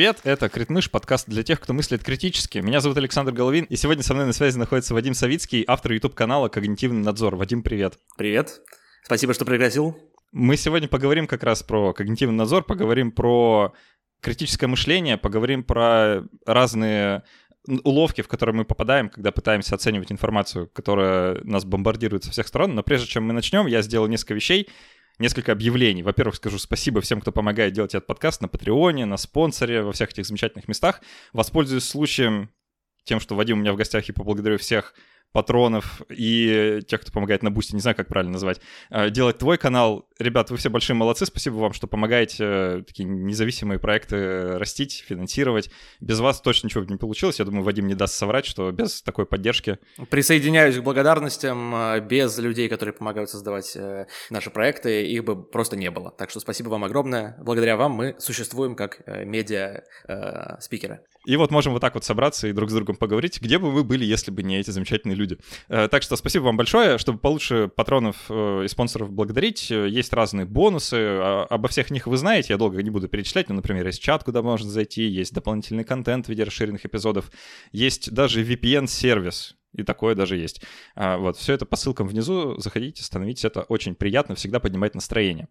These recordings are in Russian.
Привет, это Критмыш, подкаст для тех, кто мыслит критически. Меня зовут Александр Головин, и сегодня со мной на связи находится Вадим Савицкий, автор YouTube-канала «Когнитивный надзор». Вадим, привет. Привет. Спасибо, что пригласил. Мы сегодня поговорим как раз про когнитивный надзор, поговорим про критическое мышление, поговорим про разные уловки, в которые мы попадаем, когда пытаемся оценивать информацию, которая нас бомбардирует со всех сторон. Но прежде чем мы начнем, я сделал несколько вещей, несколько объявлений. Во-первых, скажу спасибо всем, кто помогает делать этот подкаст на Патреоне, на спонсоре, во всех этих замечательных местах. Воспользуюсь случаем тем, что Вадим у меня в гостях, и поблагодарю всех патронов и тех, кто помогает на Бусти, не знаю, как правильно назвать, э, делать твой канал. Ребят, вы все большие молодцы, спасибо вам, что помогаете э, такие независимые проекты растить, финансировать. Без вас точно ничего бы не получилось. Я думаю, Вадим не даст соврать, что без такой поддержки... Присоединяюсь к благодарностям. Э, без людей, которые помогают создавать наши проекты, их бы просто не было. Так что спасибо вам огромное. Благодаря вам мы существуем как медиа-спикеры. И вот можем вот так вот собраться и друг с другом поговорить, где бы вы были, если бы не эти замечательные люди. Э, так что спасибо вам большое, чтобы получше патронов э, и спонсоров благодарить. Э, есть разные бонусы, а, обо всех них вы знаете, я долго не буду перечислять, но, например, есть чат, куда можно зайти, есть дополнительный контент в виде расширенных эпизодов, есть даже VPN-сервис, и такое даже есть. А, вот, все это по ссылкам внизу. Заходите, становитесь. Это очень приятно, всегда поднимает настроение.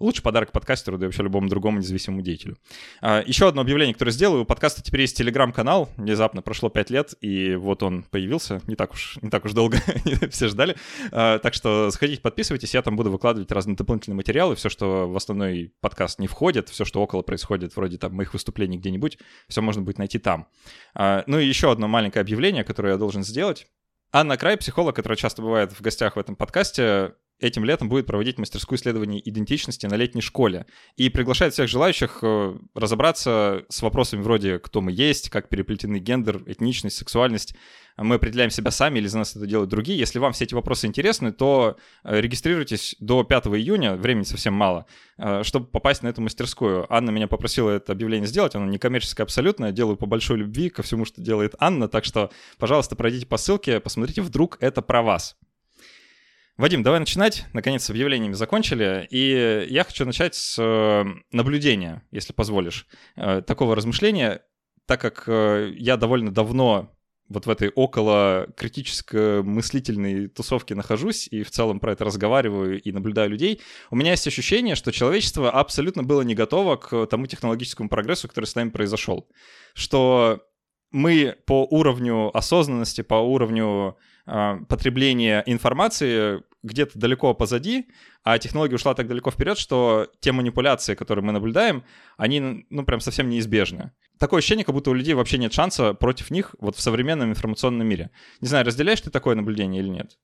Лучший подарок подкастеру, да и вообще любому другому независимому деятелю. А, еще одно объявление, которое сделаю. У подкаста теперь есть телеграм-канал. Внезапно прошло 5 лет, и вот он появился. Не так уж, не так уж долго все ждали. А, так что заходите, подписывайтесь. Я там буду выкладывать разные дополнительные материалы. Все, что в основной подкаст не входит, все, что около происходит, вроде там моих выступлений где-нибудь, все можно будет найти там. Ну и еще одно маленькое объявление, которое я должен сделать. Анна Край, психолог, которая часто бывает в гостях в этом подкасте, этим летом будет проводить мастерскую исследований идентичности на летней школе и приглашает всех желающих э, разобраться с вопросами вроде «кто мы есть?», «как переплетены гендер, этничность, сексуальность?», мы определяем себя сами или за нас это делают другие. Если вам все эти вопросы интересны, то э, регистрируйтесь до 5 июня, времени совсем мало, э, чтобы попасть на эту мастерскую. Анна меня попросила это объявление сделать, оно некоммерческое абсолютно, я делаю по большой любви ко всему, что делает Анна, так что, пожалуйста, пройдите по ссылке, посмотрите, вдруг это про вас. Вадим, давай начинать. Наконец, с объявлениями закончили. И я хочу начать с э, наблюдения, если позволишь, такого размышления, так как я довольно давно вот в этой около критической мыслительной тусовке нахожусь и в целом про это разговариваю и наблюдаю людей, у меня есть ощущение, что человечество абсолютно было не готово к тому технологическому прогрессу, который с нами произошел. Что мы по уровню осознанности, по уровню э, потребления информации где-то далеко позади, а технология ушла так далеко вперед, что те манипуляции, которые мы наблюдаем, они, ну, прям совсем неизбежны. Такое ощущение, как будто у людей вообще нет шанса против них вот в современном информационном мире. Не знаю, разделяешь ты такое наблюдение или нет?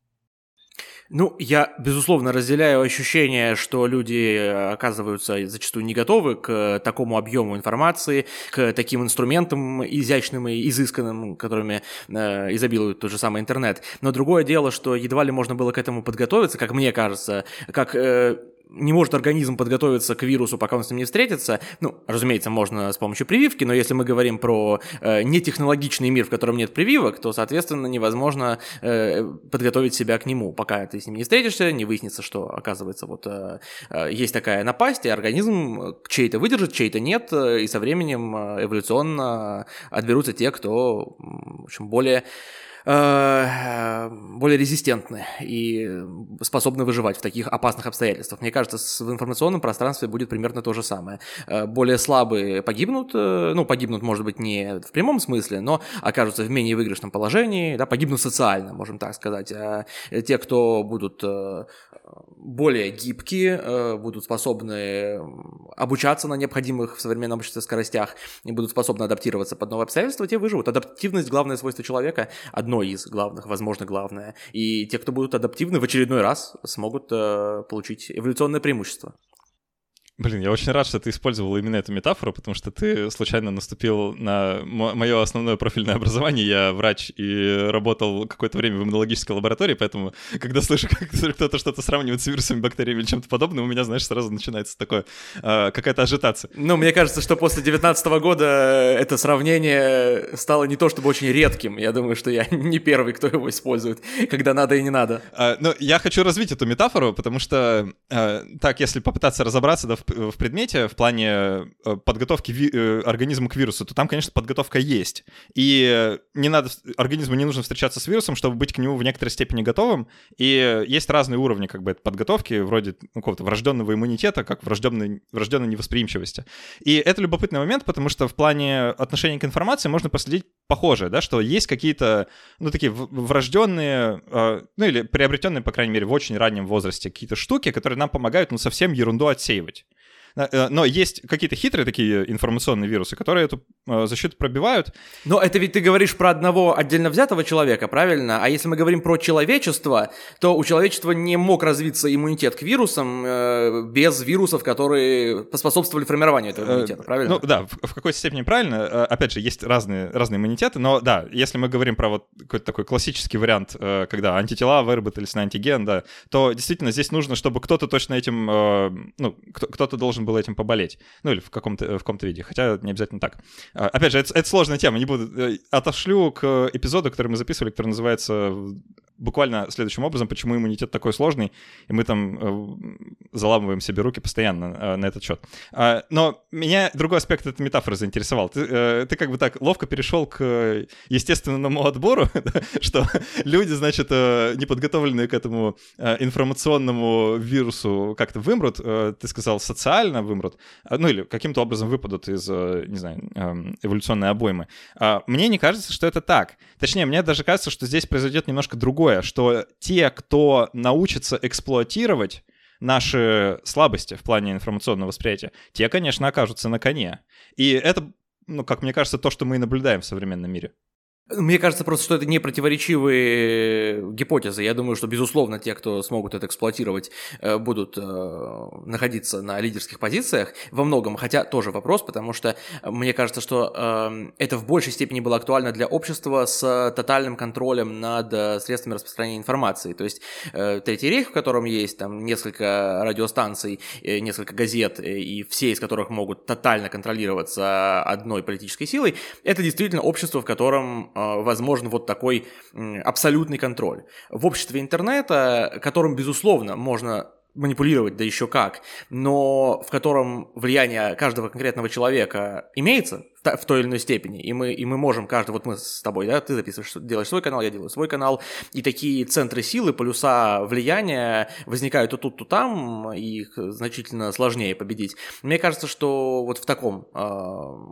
Ну, я, безусловно, разделяю ощущение, что люди э, оказываются зачастую не готовы к такому объему информации, к таким инструментам изящным и изысканным, которыми э, изобилует тот же самый интернет. Но другое дело, что едва ли можно было к этому подготовиться, как мне кажется, как... Э, не может организм подготовиться к вирусу, пока он с ним не встретится. Ну, разумеется, можно с помощью прививки, но если мы говорим про э, нетехнологичный мир, в котором нет прививок, то, соответственно, невозможно э, подготовить себя к нему, пока ты с ним не встретишься, не выяснится, что, оказывается, вот э, э, есть такая напасть, и организм чей-то выдержит, чей-то нет, э, и со временем э, эволюционно отберутся те, кто, в общем, более Э, более резистентны и способны выживать в таких опасных обстоятельствах. Мне кажется, в информационном пространстве будет примерно то же самое. Э, более слабые погибнут, э, ну, погибнут, может быть, не в прямом смысле, но окажутся в менее выигрышном положении, да, погибнут социально, можем так сказать. А те, кто будут более гибкие, будут способны обучаться на необходимых в современном обществе скоростях и будут способны адаптироваться под новые обстоятельства, те выживут. Адаптивность – главное свойство человека, одно одно из главных, возможно, главное. И те, кто будут адаптивны, в очередной раз смогут э, получить эволюционное преимущество. Блин, я очень рад, что ты использовал именно эту метафору, потому что ты случайно наступил на мое основное профильное образование. Я врач и работал какое-то время в иммунологической лаборатории, поэтому, когда слышу, как кто-то что-то сравнивает с вирусами, бактериями или чем-то подобным, у меня, знаешь, сразу начинается такое, э, какая-то ажитация. Ну, мне кажется, что после 19 года это сравнение стало не то чтобы очень редким. Я думаю, что я не первый, кто его использует, когда надо и не надо. А, ну, я хочу развить эту метафору, потому что, а, так, если попытаться разобраться, да, в в, в предмете в плане э, подготовки ви, э, организма к вирусу, то там, конечно, подготовка есть. И не надо, организму не нужно встречаться с вирусом, чтобы быть к нему в некоторой степени готовым. И есть разные уровни как бы подготовки, вроде ну, какого-то врожденного иммунитета, как врожденной, врожденной невосприимчивости. И это любопытный момент, потому что в плане отношения к информации можно последить похожее, да, что есть какие-то, ну, такие врожденные, э, ну, или приобретенные, по крайней мере, в очень раннем возрасте какие-то штуки, которые нам помогают, ну, совсем ерунду отсеивать. Э, но есть какие-то хитрые такие информационные вирусы, которые эту э, защиту пробивают. Но это ведь ты говоришь про одного отдельно взятого человека, правильно? А если мы говорим про человечество, то у человечества не мог развиться иммунитет к вирусам э, без вирусов, которые поспособствовали формированию этого иммунитета, правильно? Ну да, в, в какой-то степени правильно. Опять же, есть разные, разные иммунитеты, но да, если мы говорим про вот какой-то такой классический вариант, когда антитела выработались на антиген, да, то действительно здесь нужно, чтобы кто-то точно этим, ну, кто-то должен было этим поболеть. Ну, или в каком-то, в каком-то виде. Хотя не обязательно так. А, опять же, это, это сложная тема. Не буду... Э, отошлю к эпизоду, который мы записывали, который называется буквально следующим образом, почему иммунитет такой сложный, и мы там э, заламываем себе руки постоянно э, на этот счет. Э, но меня другой аспект этой метафоры заинтересовал. Ты, э, ты как бы так ловко перешел к естественному отбору, что люди, значит, неподготовленные к этому информационному вирусу как-то вымрут, ты сказал, социально вымрут, э, ну или каким-то образом выпадут из, не знаю, э, эволюционной обоймы. Э, мне не кажется, что это так. Точнее, мне даже кажется, что здесь произойдет немножко другое другое, что те, кто научится эксплуатировать наши слабости в плане информационного восприятия, те, конечно, окажутся на коне. И это, ну, как мне кажется, то, что мы и наблюдаем в современном мире. Мне кажется просто, что это не противоречивые гипотезы. Я думаю, что, безусловно, те, кто смогут это эксплуатировать, э, будут э, находиться на лидерских позициях во многом. Хотя тоже вопрос, потому что мне кажется, что э, это в большей степени было актуально для общества с тотальным контролем над средствами распространения информации. То есть Третий рейх, в котором есть там несколько радиостанций, несколько газет, и все из которых могут тотально контролироваться одной политической силой, это действительно общество, в котором возможен вот такой абсолютный контроль. В обществе интернета, которым, безусловно, можно манипулировать, да еще как, но в котором влияние каждого конкретного человека имеется, в той или иной степени. И мы, и мы можем, каждый, вот мы с тобой, да, ты записываешь, делаешь свой канал, я делаю свой канал, и такие центры силы, полюса влияния возникают то тут, то там, и их значительно сложнее победить. Мне кажется, что вот в таком э,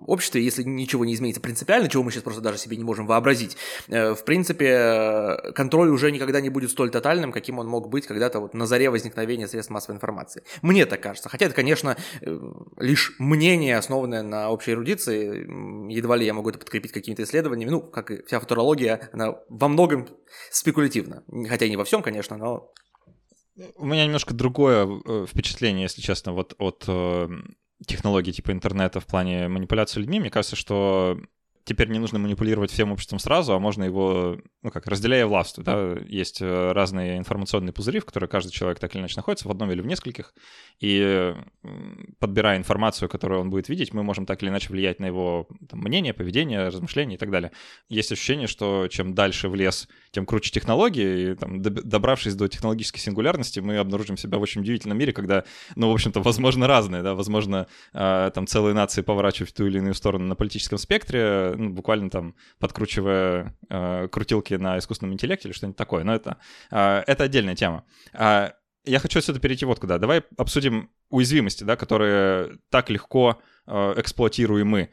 обществе, если ничего не изменится принципиально, чего мы сейчас просто даже себе не можем вообразить, э, в принципе, контроль уже никогда не будет столь тотальным, каким он мог быть когда-то вот на заре возникновения средств массовой информации. Мне так кажется. Хотя это, конечно, э, лишь мнение, основанное на общей эрудиции, едва ли я могу это подкрепить какими-то исследованиями. Ну, как и вся футурология, она во многом спекулятивна. Хотя и не во всем, конечно, но... У меня немножко другое э, впечатление, если честно, вот от э, технологий типа интернета в плане манипуляции людьми. Мне кажется, что теперь не нужно манипулировать всем обществом сразу, а можно его, ну как, разделяя властву, да, есть э, разные информационные пузыри, в которых каждый человек так или иначе находится, в одном или в нескольких, и подбирая информацию, которую он будет видеть, мы можем так или иначе влиять на его там, мнение, поведение, размышления и так далее. Есть ощущение, что чем дальше в лес, тем круче технологии, и там, добравшись до технологической сингулярности, мы обнаружим себя в очень удивительном мире, когда, ну, в общем-то, возможно, разные, да, возможно, э, там целые нации поворачивают в ту или иную сторону на политическом спектре, ну, буквально там подкручивая э, крутилки на искусственном интеллекте или что-нибудь такое. Но это, э, это отдельная тема. Э, я хочу отсюда перейти вот куда. Давай обсудим уязвимости, да, которые так легко э, эксплуатируемы.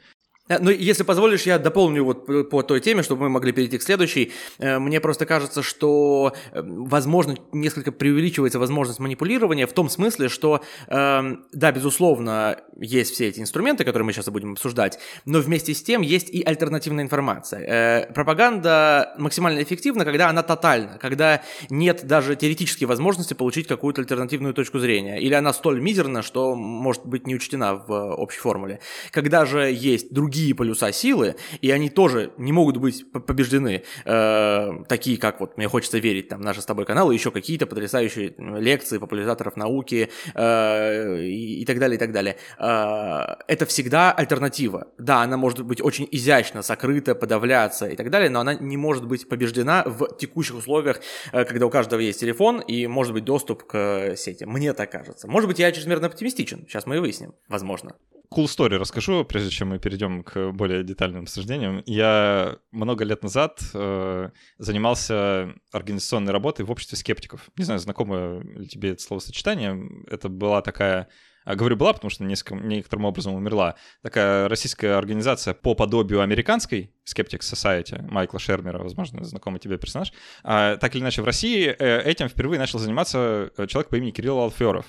Э, ну, если позволишь, я дополню вот по той теме, чтобы мы могли перейти к следующей. Э, мне просто кажется, что, э, возможно, несколько преувеличивается возможность манипулирования в том смысле, что, эм, да, безусловно, есть все эти инструменты, которые мы сейчас будем обсуждать, но вместе с тем есть и альтернативная информация. Пропаганда максимально эффективна, когда она тотальна, когда нет даже теоретической возможности получить какую-то альтернативную точку зрения, или она столь мизерна, что может быть не учтена в общей формуле. Когда же есть другие другие полюса силы, и они тоже не могут быть побеждены. Э, такие, как вот, мне хочется верить, там, наши с тобой каналы, еще какие-то потрясающие лекции популяризаторов науки э, и, так далее, и так далее. Э, это всегда альтернатива. Да, она может быть очень изящно сокрыта, подавляться и так далее, но она не может быть побеждена в текущих условиях, когда у каждого есть телефон и может быть доступ к сети. Мне так кажется. Может быть, я чрезмерно оптимистичен. Сейчас мы и выясним. Возможно cool story расскажу, прежде чем мы перейдем к более детальным обсуждениям. Я много лет назад э, занимался организационной работой в обществе скептиков. Не знаю, знакомо ли тебе это словосочетание. Это была такая а, Говорю была, потому что некоторым образом умерла. Такая российская организация по подобию американской, Skeptics Society, Майкла Шермера, возможно, знакомый тебе персонаж. А, так или иначе, в России э, этим впервые начал заниматься э, человек по имени Кирилл Алферов.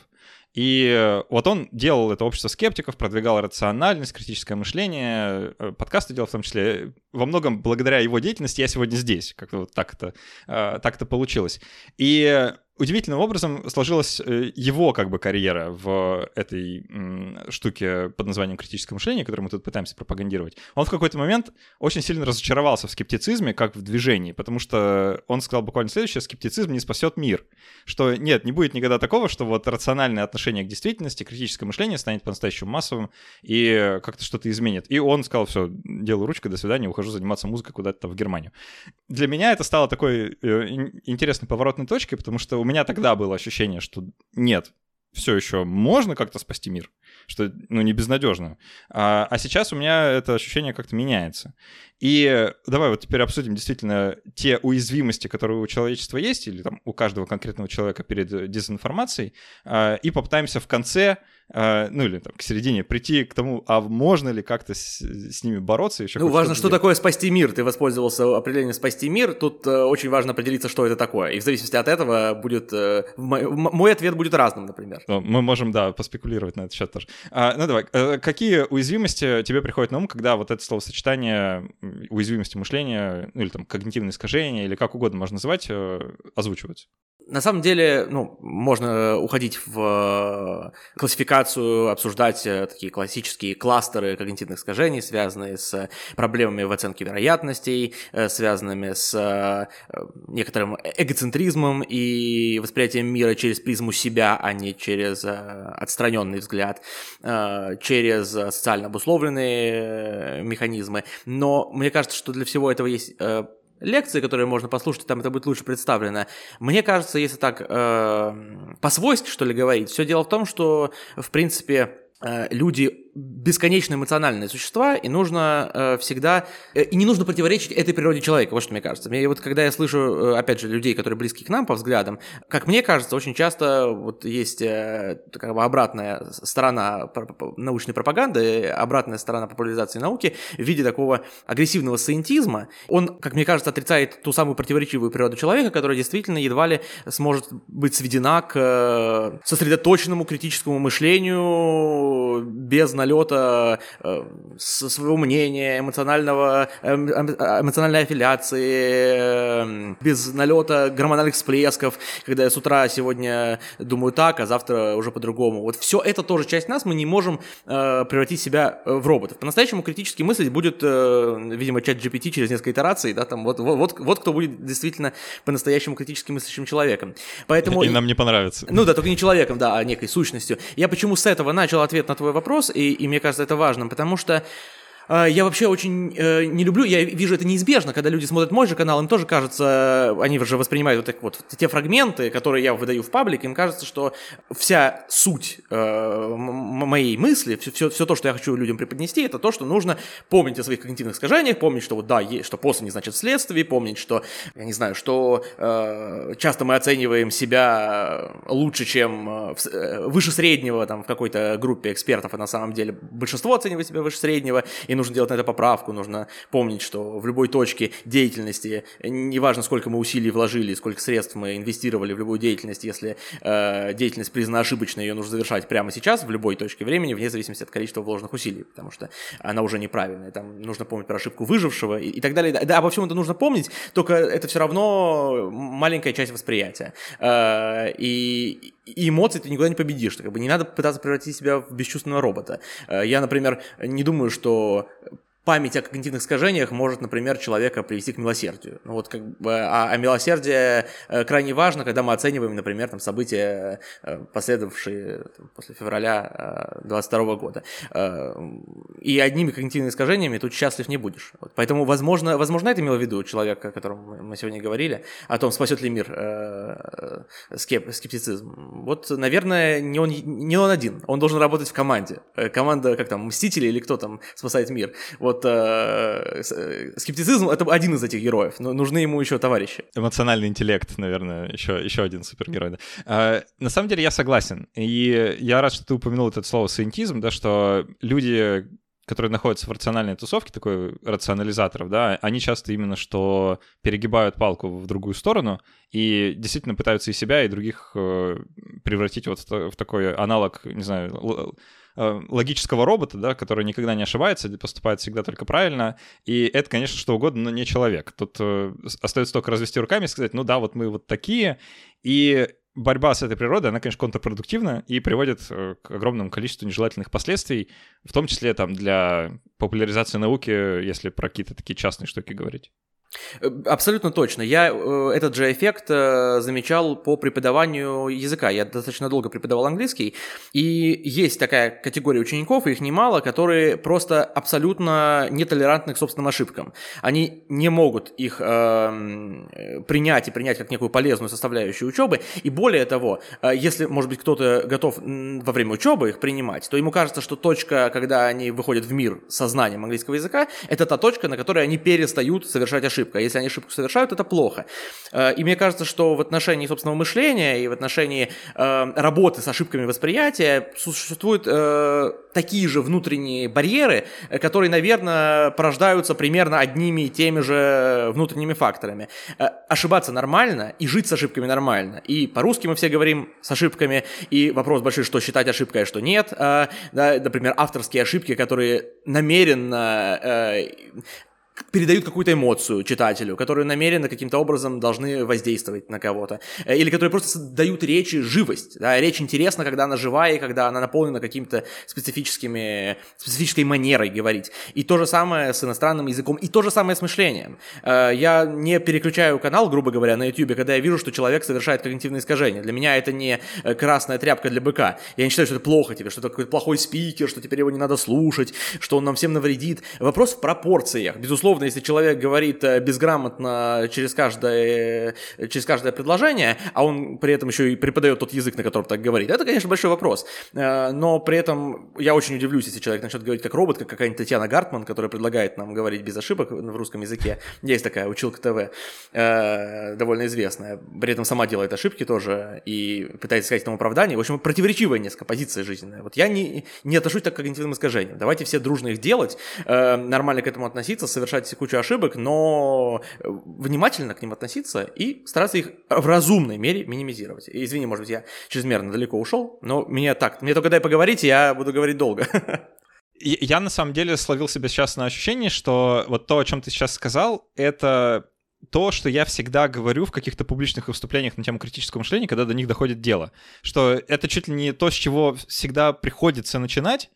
И вот он делал это общество скептиков, продвигал рациональность, критическое мышление, э, подкасты делал в том числе. Во многом благодаря его деятельности я сегодня здесь, как-то вот так это, э, так это получилось. И удивительным образом сложилась э, его как бы карьера в этой штуке под названием критическое мышление, которую мы тут пытаемся пропагандировать. Он в какой-то момент очень сильно разочаровался в скептицизме, как в движении, потому что он сказал буквально следующее, скептицизм не спасет мир. Что нет, не будет никогда такого, что вот рациональное отношение к действительности, критическое мышление станет по-настоящему массовым и как-то что-то изменит. И он сказал, все, делаю ручкой, до свидания, ухожу заниматься музыкой куда-то в Германию. Для меня это стало такой э, интересной поворотной точкой, потому что у меня тогда было ощущение, что нет, все еще можно как-то спасти мир, что, ну, не безнадежно. А, а сейчас у меня это ощущение как-то меняется. И давай вот теперь обсудим действительно те уязвимости, которые у человечества есть, или там у каждого конкретного человека перед дезинформацией, а, и попытаемся в конце ну или там к середине прийти к тому, а можно ли как-то с, с ними бороться еще. Ну важно, что делать. такое спасти мир. Ты воспользовался определением спасти мир. Тут э, очень важно определиться, что это такое. И в зависимости от этого будет э, мой, мой ответ будет разным, например. Ну, мы можем, да, поспекулировать на этот счет тоже. А, ну давай, э, какие уязвимости тебе приходят на ум, когда вот это словосочетание уязвимости мышления, ну или там когнитивные искажения, или как угодно можно называть, э, озвучиваются? На самом деле, ну, можно уходить в классификацию, обсуждать э, такие классические кластеры когнитивных искажений, связанные с проблемами в оценке вероятностей, э, связанными с э, некоторым эгоцентризмом и восприятием мира через призму себя, а не через отстраненный взгляд, через социально обусловленные механизмы. Но мне кажется, что для всего этого есть лекции, которые можно послушать, там это будет лучше представлено. Мне кажется, если так э, по-свойски, что ли, говорить, все дело в том, что, в принципе, э, люди бесконечно эмоциональные существа, и нужно э, всегда... Э, и не нужно противоречить этой природе человека, вот что мне кажется. Мне, вот когда я слышу, э, опять же, людей, которые близки к нам по взглядам, как мне кажется, очень часто вот есть э, как бы обратная сторона научной пропаганды, обратная сторона популяризации науки в виде такого агрессивного саентизма. Он, как мне кажется, отрицает ту самую противоречивую природу человека, которая действительно едва ли сможет быть сведена к э, сосредоточенному критическому мышлению без налета э, своего мнения, эмоционального, эм, эм, эмоциональной аффилиации, э, без налета гормональных всплесков, когда я с утра сегодня думаю так, а завтра уже по-другому. Вот все это тоже часть нас, мы не можем э, превратить себя э, в роботов. По-настоящему критически мыслить будет, э, видимо, чат GPT через несколько итераций, да, там вот, вот, вот, вот кто будет действительно по-настоящему критически мыслящим человеком. Поэтому... И нам не понравится. Ну да, только не человеком, да, а некой сущностью. Я почему с этого начал ответ на твой вопрос, и и, мне кажется это важным, потому что я вообще очень э, не люблю, я вижу это неизбежно, когда люди смотрят мой же канал, им тоже кажется, они же воспринимают вот, так, вот те фрагменты, которые я выдаю в паблик, им кажется, что вся суть э, моей мысли, все, все то, что я хочу людям преподнести, это то, что нужно помнить о своих когнитивных искажениях, помнить, что вот да, есть, что после не значит следствие, помнить, что, я не знаю, что э, часто мы оцениваем себя лучше, чем э, э, выше среднего там в какой-то группе экспертов, а на самом деле большинство оценивает себя выше среднего, и нужно делать на это поправку, нужно помнить, что в любой точке деятельности, неважно, сколько мы усилий вложили, сколько средств мы инвестировали в любую деятельность, если э, деятельность признана ошибочной, ее нужно завершать прямо сейчас, в любой точке времени, вне зависимости от количества вложенных усилий, потому что она уже неправильная. Там нужно помнить про ошибку выжившего и, и так далее. Да, обо всем это нужно помнить, только это все равно маленькая часть восприятия. Э, и, и эмоции ты никуда не победишь. Как бы не надо пытаться превратить себя в бесчувственного робота. Э, я, например, не думаю, что память о когнитивных искажениях может, например, человека привести к милосердию. Ну, вот как бы, а, а милосердие э, крайне важно, когда мы оцениваем, например, там, события, э, последовавшие там, после февраля 22 года. И одними когнитивными искажениями тут счастлив не будешь. Вот. Поэтому, возможно, возможно, это имел в виду человек, о котором мы сегодня говорили, о том, спасет ли мир скеп, скептицизм. Вот, наверное, не он, не он один. Он должен работать в команде. Команда, как там, Мстители или кто там спасает мир. Вот вот э, э, скептицизм это один из этих героев, но нужны ему еще товарищи. Эмоциональный интеллект, наверное, еще, еще один супергерой. Да. А, на самом деле я согласен. И я рад, что ты упомянул это слово сcientism, да, что люди, которые находятся в рациональной тусовке, такой рационализаторов, да, они часто именно что перегибают палку в другую сторону и действительно пытаются и себя, и других э, превратить вот в такой аналог, не знаю, логического робота, да, который никогда не ошибается, поступает всегда только правильно. И это, конечно, что угодно, но не человек. Тут э, остается только развести руками и сказать, ну да, вот мы вот такие. И борьба с этой природой, она, конечно, контрпродуктивна и приводит э, к огромному количеству нежелательных последствий, в том числе там для популяризации науки, если про какие-то такие частные штуки говорить. Э, абсолютно точно. Я э, этот же эффект э, замечал по преподаванию языка. Я достаточно долго преподавал английский, и есть такая категория учеников, их немало, которые просто абсолютно нетолерантны к собственным ошибкам. Они не могут их э, принять и принять как некую полезную составляющую учебы. И более того, если, может быть, кто-то готов во время учебы их принимать, то ему кажется, что точка, когда они выходят в мир со знанием английского языка, это та точка, на которой они перестают совершать ошибки ошибка. Если они ошибку совершают, это плохо. Э, и мне кажется, что в отношении собственного мышления и в отношении э, работы с ошибками восприятия существуют э, такие же внутренние барьеры, которые, наверное, порождаются примерно одними и теми же внутренними факторами. Ошибаться нормально и жить с ошибками нормально. И по-русски мы все говорим с ошибками, и вопрос большой, что считать ошибкой, а что нет. Например, авторские ошибки, которые намеренно передают какую-то эмоцию читателю, которые намеренно каким-то образом должны воздействовать на кого-то, э, или которые просто дают речи живость. Да? Речь интересна, когда она живая, и когда она наполнена какими-то специфическими, специфической манерой говорить. И то же самое с иностранным языком, и то же самое с мышлением. Э, я не переключаю канал, грубо говоря, на YouTube, когда я вижу, что человек совершает когнитивные искажения. Для меня это не э, красная тряпка для быка. Я не считаю, что это плохо тебе, что это какой-то плохой спикер, что теперь его не надо слушать, что он нам всем навредит. Вопрос в пропорциях. Безусловно, условно, если человек говорит э, безграмотно через каждое, э, через каждое предложение, а он при этом еще и преподает тот язык, на котором так говорит, это, конечно, большой вопрос. Э, но при этом я очень удивлюсь, если человек начнет говорить как робот, как какая-нибудь Татьяна Гартман, которая предлагает нам говорить без ошибок в русском языке. Есть такая училка ТВ, довольно известная. При этом сама делает ошибки тоже и пытается искать этому оправдание. В общем, противоречивая несколько позиция жизненная. Вот я не, не отношусь так к когнитивным искажениям. Давайте все дружно их делать, нормально к этому относиться, совершать совершать кучу ошибок, но э, внимательно к ним относиться и стараться их в разумной мере минимизировать. Извини, может быть, я чрезмерно далеко ушел, но мне так, мне только дай поговорить, я буду говорить долго. Я на самом деле словил себя сейчас на ощущение, что вот то, о чем ты сейчас сказал, это то, что я всегда говорю в каких-то публичных выступлениях на тему критического мышления, когда до них доходит дело. Что это чуть ли не то, с чего всегда приходится начинать,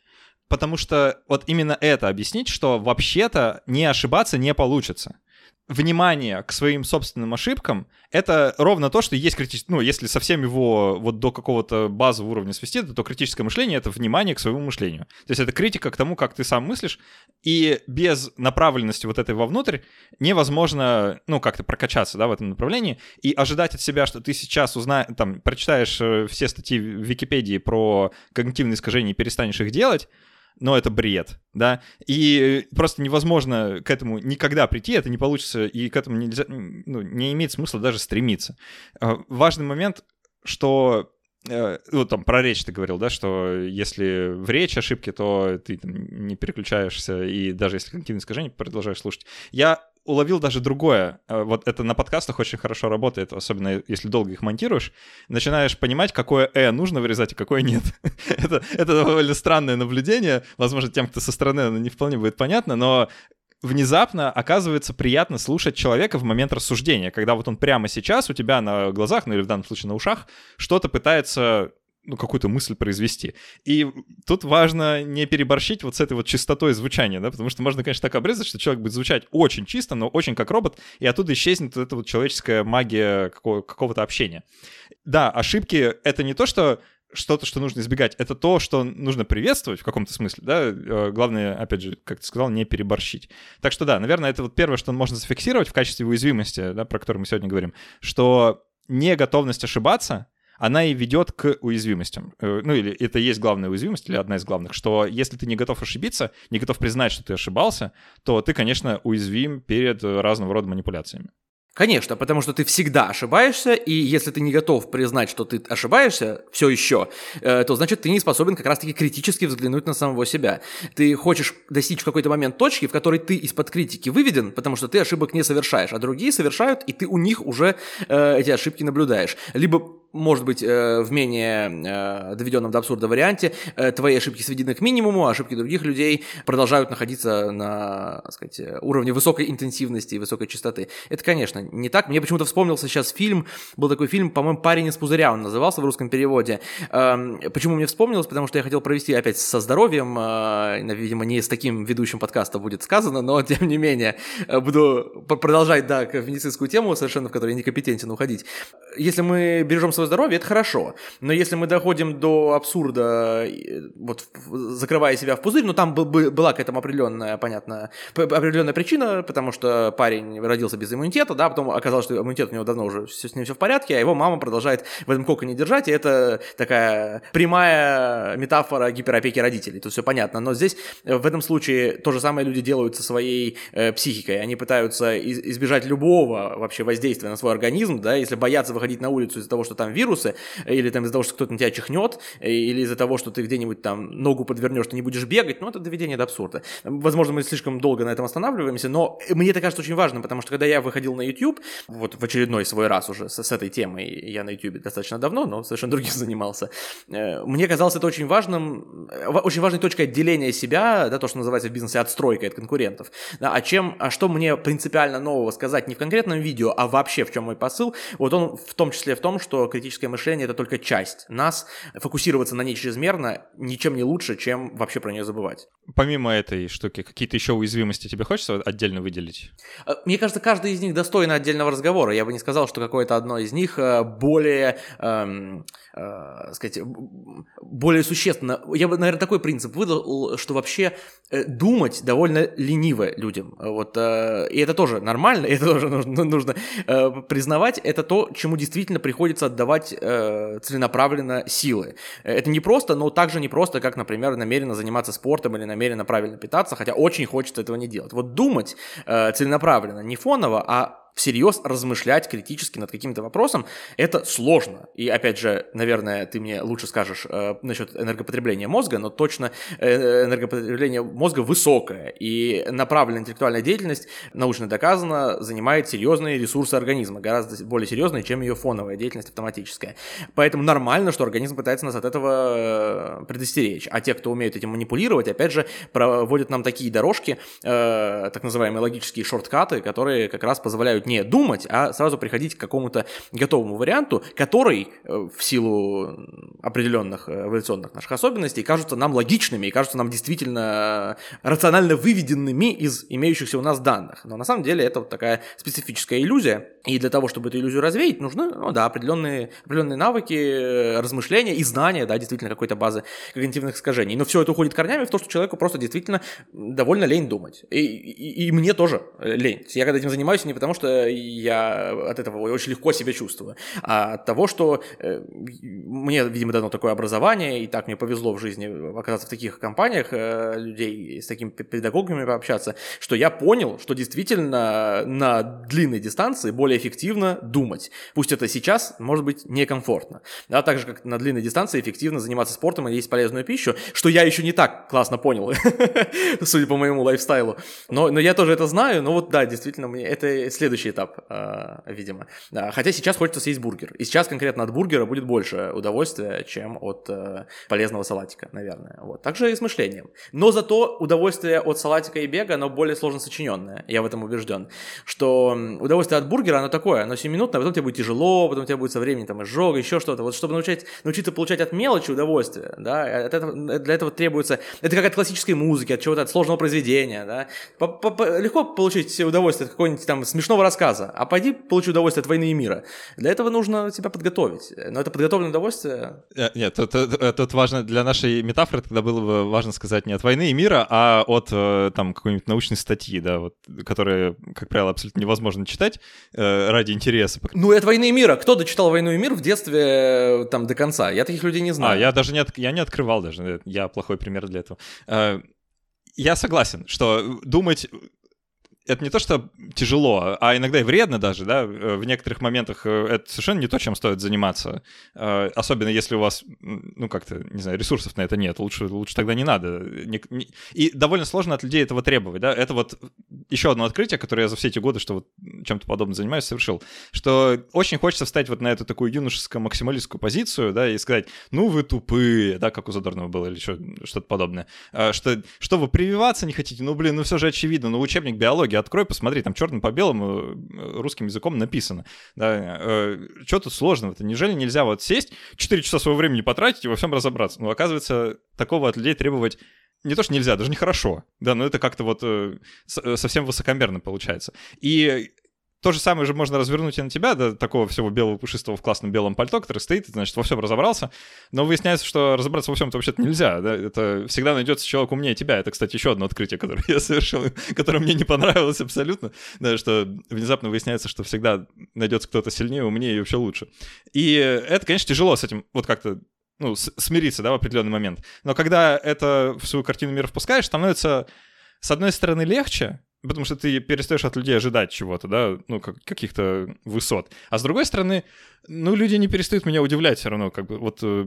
потому что вот именно это объяснить, что вообще-то не ошибаться не получится. Внимание к своим собственным ошибкам — это ровно то, что есть критическое... Ну, если совсем его вот до какого-то базового уровня свести, то критическое мышление — это внимание к своему мышлению. То есть это критика к тому, как ты сам мыслишь, и без направленности вот этой вовнутрь невозможно, ну, как-то прокачаться, да, в этом направлении, и ожидать от себя, что ты сейчас узнаешь, там, прочитаешь э, все статьи в Википедии про когнитивные искажения и перестанешь их делать, но это бред, да, и просто невозможно к этому никогда прийти, это не получится, и к этому нельзя, ну, не имеет смысла даже стремиться. А, важный момент, что э, ну, там, про речь ты говорил, да, что если в речь ошибки, то ты там, не переключаешься, и даже если когнитивное искажение, продолжаешь слушать. Я уловил даже другое. Э, вот это на подкастах очень хорошо работает, особенно если долго их монтируешь. Начинаешь понимать, какое «э» нужно вырезать, а какое нет. это, это довольно странное наблюдение. Возможно, тем, кто со стороны, оно не вполне будет понятно, но внезапно оказывается приятно слушать человека в момент рассуждения, когда вот он прямо сейчас у тебя на глазах, ну или в данном случае на ушах, что-то пытается ну, какую-то мысль произвести. И тут важно не переборщить вот с этой вот чистотой звучания, да, потому что можно, конечно, так обрезать, что человек будет звучать очень чисто, но очень как робот, и оттуда исчезнет вот эта вот человеческая магия какого- какого-то общения. Да, ошибки — это не то, что что-то, что нужно избегать. Это то, что нужно приветствовать в каком-то смысле, да. Э, главное, опять же, как ты сказал, не переборщить. Так что да, наверное, это вот первое, что можно зафиксировать в качестве уязвимости, да, про которую мы сегодня говорим, что не готовность ошибаться, она и ведет к уязвимостям. Э, ну, или это и есть главная уязвимость, или одна из главных, что если ты не готов ошибиться, не готов признать, что ты ошибался, то ты, конечно, уязвим перед разного рода манипуляциями. Конечно, потому что ты всегда ошибаешься, и если ты не готов признать, что ты ошибаешься все еще, э, то значит ты не способен как раз-таки критически взглянуть на самого себя. Ты хочешь достичь в какой-то момент точки, в которой ты из-под критики выведен, потому что ты ошибок не совершаешь, а другие совершают, и ты у них уже э, эти ошибки наблюдаешь. Либо может быть, э, в менее э, доведенном до абсурда варианте, э, твои ошибки сведены к минимуму, а ошибки других людей продолжают находиться на, так сказать, уровне высокой интенсивности и высокой частоты. Это, конечно, не так. Мне почему-то вспомнился сейчас фильм, был такой фильм, по-моему, «Парень из пузыря» он назывался в русском переводе. Эм, почему мне вспомнилось? Потому что я хотел провести опять со здоровьем, видимо, не с таким ведущим подкаста будет сказано, но, тем не менее, буду продолжать, да, медицинскую тему, совершенно в которой я некомпетентен уходить. Если мы бережем свое здоровье, это хорошо. Но если мы доходим до абсурда, вот закрывая себя в пузырь, ну там была к этому определенная, понятно, определенная причина, потому что парень родился без иммунитета, да, потом оказалось, что иммунитет у него давно уже все, с ним все в порядке, а его мама продолжает в этом коконе держать, и это такая прямая метафора гиперопеки родителей, тут все понятно. Но здесь в этом случае то же самое люди делают со своей э, психикой, они пытаются избежать любого вообще воздействия на свой организм, да, если боятся выходить на улицу из-за того, что там вирусы, или там из-за того, что кто-то на тебя чихнет, или из-за того, что ты где-нибудь там ногу подвернешь, ты не будешь бегать, ну, это доведение до абсурда. Возможно, мы слишком долго на этом останавливаемся, но мне это кажется очень важным, потому что когда я выходил на YouTube, вот в очередной свой раз уже с, с этой темой, я на YouTube достаточно давно, но совершенно другим занимался, э, мне казалось это очень важным, э, очень важной точкой отделения себя, да, то, что называется в бизнесе отстройкой от конкурентов. Да, а чем, а что мне принципиально нового сказать не в конкретном видео, а вообще в чем мой посыл, вот он в том числе в том, что критическое мышление это только часть нас. Фокусироваться на ней чрезмерно ничем не лучше, чем вообще про нее забывать. Помимо этой штуки, какие-то еще уязвимости тебе хочется отдельно выделить? Э, мне кажется, каждый из них достойно отдельного разговора. Я бы не сказал, что какое-то одно из них э, более, эм, э, сказать, более существенно. Я бы, наверное, такой принцип выдал, что вообще э, думать довольно лениво людям. Вот, э, и это тоже нормально, это тоже нужно, нужно э, признавать. Это то, чему действительно приходится отдавать э, целенаправленно силы. Это не просто, но также не просто, как, например, намеренно заниматься спортом или намеренно правильно питаться, хотя очень хочется этого не делать. Вот думать э, целенаправленно, не фоново, а всерьез размышлять критически над каким-то вопросом, это сложно. И опять же, наверное, ты мне лучше скажешь э, насчет энергопотребления мозга, но точно э, энергопотребление мозга высокое, и направленная интеллектуальная деятельность, научно доказано, занимает серьезные ресурсы организма, гораздо более серьезные, чем ее фоновая деятельность автоматическая. Поэтому нормально, что организм пытается нас от этого э, предостеречь. А те, кто умеют этим манипулировать, опять же, проводят нам такие дорожки, э, так называемые логические шорткаты, которые как раз позволяют не думать, а сразу приходить к какому-то готовому варианту, который э, в силу определенных э, эволюционных наших особенностей кажутся нам логичными и кажутся нам действительно рационально выведенными из имеющихся у нас данных. Но на самом деле это вот такая специфическая иллюзия, и для того, чтобы эту иллюзию развеять, нужны, ну да, определенные, определенные навыки, э, размышления и знания, да, действительно какой-то базы когнитивных искажений. Но все это уходит корнями в то, что человеку просто действительно довольно лень думать. И, и, и мне тоже лень. Я когда этим занимаюсь не потому, что я от этого очень легко себя чувствую. А от того, что э, мне, видимо, дано такое образование, и так мне повезло в жизни оказаться в таких компаниях, э, людей с такими педагогами пообщаться, что я понял, что действительно на длинной дистанции более эффективно думать. Пусть это сейчас, может быть, некомфортно. Да, так же, как на длинной дистанции эффективно заниматься спортом и есть полезную пищу, что я еще не так классно понял, судя по моему лайфстайлу. Но, но я тоже это знаю, но вот да, действительно, мне это следующий следующий этап, э, видимо. Хотя сейчас хочется съесть бургер. И сейчас конкретно от бургера будет больше удовольствия, чем от э, полезного салатика, наверное. Вот. Также и с мышлением. Но зато удовольствие от салатика и бега, оно более сложно сочиненное. Я в этом убежден. Что удовольствие от бургера, оно такое, оно 7 минут, а потом тебе будет тяжело, потом тебе будет со временем там изжога, еще что-то. Вот чтобы научить, научиться получать от мелочи удовольствие, да, от этого, для этого требуется... Это как от классической музыки, от чего-то, от сложного произведения, да. Легко получить удовольствие от какого-нибудь там смешного рассказа, а пойди получи удовольствие от войны и мира. Для этого нужно себя подготовить. Но это подготовленное удовольствие... Э, нет, тут, э, тут важно для нашей метафоры тогда было бы важно сказать не от войны и мира, а от э, там какой-нибудь научной статьи, да, вот, которые, как правило, абсолютно невозможно читать э, ради интереса. Ну и от войны и мира. Кто дочитал войну и мир в детстве там до конца? Я таких людей не знаю. А, я даже не, от, я не открывал даже. Я плохой пример для этого я согласен, что думать это не то, что тяжело, а иногда и вредно даже, да, в некоторых моментах э, это совершенно не то, чем стоит заниматься, э, особенно если у вас, ну, как-то, не знаю, ресурсов на это нет, лучше, лучше тогда не надо. И довольно сложно от людей этого требовать, да, это вот еще одно открытие, которое я за все эти годы, что вот чем-то подобным занимаюсь, совершил, что очень хочется встать вот на эту такую юношеско-максималистскую позицию, да, и сказать, ну, вы тупые, да, как у Задорнова было, или что-то подобное, э, что, что вы прививаться не хотите, ну, блин, ну, все же очевидно, ну, учебник биологии открой, посмотри, там черным по белому э, русским языком написано. Да, э, что тут сложного-то? Неужели нельзя вот сесть, 4 часа своего времени потратить и во всем разобраться? Ну, оказывается, такого от людей требовать не то, что нельзя, даже нехорошо, да, но это как-то вот э, совсем высокомерно получается. И то же самое же можно развернуть и на тебя, да, такого всего белого пушистого в классном белом пальто, который стоит, значит, во всем разобрался. Но выясняется, что разобраться во всем-то вообще-то нельзя, да, это всегда найдется человек умнее тебя. Это, кстати, еще одно открытие, которое я совершил, которое мне не понравилось абсолютно, да, что внезапно выясняется, что всегда найдется кто-то сильнее, умнее и вообще лучше. И это, конечно, тяжело с этим вот как-то ну, смириться, да, в определенный момент. Но когда это в свою картину мира впускаешь, становится, с одной стороны, легче, потому что ты перестаешь от людей ожидать чего-то, да, ну, как, каких-то высот. А с другой стороны, ну, люди не перестают меня удивлять все равно, как бы, вот э,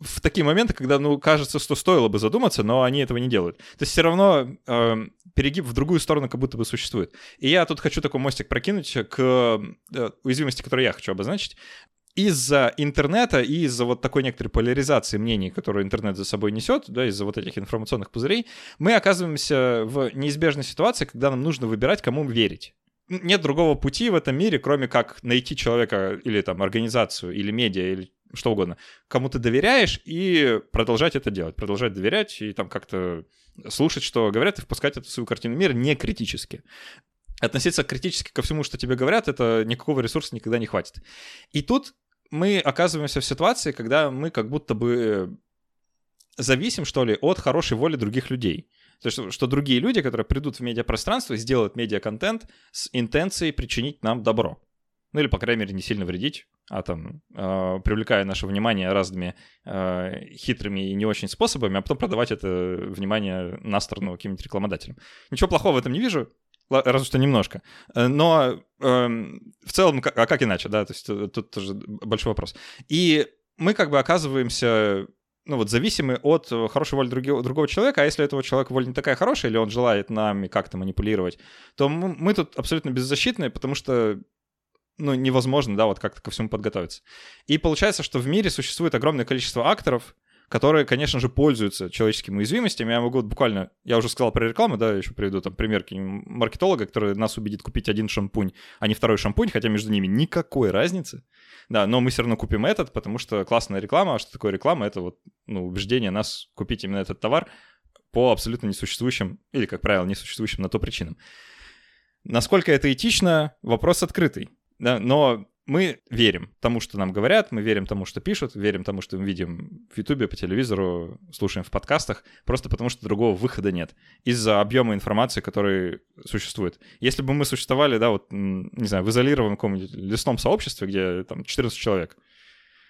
в такие моменты, когда, ну, кажется, что стоило бы задуматься, но они этого не делают. То есть все равно э, перегиб в другую сторону как будто бы существует. И я тут хочу такой мостик прокинуть к э, уязвимости, которую я хочу обозначить из-за интернета и из-за вот такой некоторой поляризации мнений, которую интернет за собой несет, да, из-за вот этих информационных пузырей, мы оказываемся в неизбежной ситуации, когда нам нужно выбирать, кому верить. Нет другого пути в этом мире, кроме как найти человека или там организацию, или медиа, или что угодно, кому ты доверяешь, и продолжать это делать, продолжать доверять и там как-то слушать, что говорят, и впускать эту свою картину мира не критически относиться критически ко всему, что тебе говорят, это никакого ресурса никогда не хватит. И тут мы оказываемся в ситуации, когда мы как будто бы зависим, что ли, от хорошей воли других людей. То есть, что другие люди, которые придут в медиапространство, сделают медиаконтент с интенцией причинить нам добро. Ну или, по крайней мере, не сильно вредить, а там, э, привлекая наше внимание разными э, хитрыми и не очень способами, а потом продавать это внимание на сторону каким-нибудь рекламодателям. Ничего плохого в этом не вижу разве что немножко. Э, но э, в целом, а как иначе, да, то есть э, тут тоже большой вопрос. И мы как бы оказываемся ну вот зависимы от хорошей воли другого, другого человека, а если этого человека воля не такая хорошая, или он желает нами как-то манипулировать, то мы, мы тут абсолютно беззащитные, потому что ну, невозможно, да, вот как-то ко всему подготовиться. И получается, что в мире существует огромное количество акторов, которые, конечно же, пользуются человеческими уязвимостями. Я могу буквально, я уже сказал про рекламу, да, еще приведу там пример маркетолога, который нас убедит купить один шампунь, а не второй шампунь, хотя между ними никакой разницы. Да, но мы все равно купим этот, потому что классная реклама. А что такое реклама? Это вот ну, убеждение нас купить именно этот товар по абсолютно несуществующим, или, как правило, несуществующим на то причинам. Насколько это этично, вопрос открытый. Да, но мы верим тому, что нам говорят, мы верим тому, что пишут, верим тому, что мы видим в Ютубе, по телевизору, слушаем в подкастах, просто потому что другого выхода нет из-за объема информации, который существует. Если бы мы существовали, да, вот, не знаю, в изолированном каком-нибудь лесном сообществе, где там 14 человек,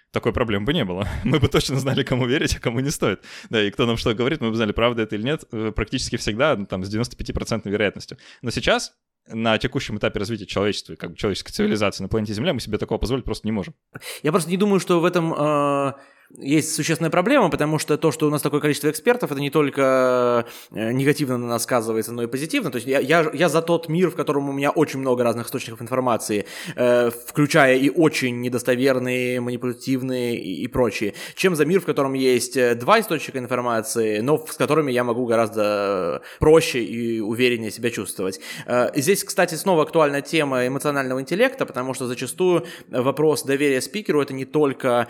такой проблемы бы не было. Мы бы точно знали, кому верить, а кому не стоит. Да, и кто нам что говорит, мы бы знали, правда это или нет, э, практически всегда, ну, там, с 95% вероятностью. Но сейчас на текущем этапе развития человечества, как бы человеческой цивилизации на планете Земля, мы себе такого позволить просто не можем. Я просто не думаю, что в этом э, есть существенная проблема, потому что то, что у нас такое количество экспертов, это не только э, негативно на нас сказывается, но и позитивно. То есть я, я, я за тот мир, в котором у меня очень много разных источников информации, э, включая и очень недостоверные, манипулятивные и, и прочие, чем за мир, в котором есть э, два источника информации, но с которыми я могу гораздо проще и увереннее себя чувствовать. Э, здесь, кстати, снова актуальна тема эмоционального интеллекта, потому что зачастую вопрос доверия спикеру это не только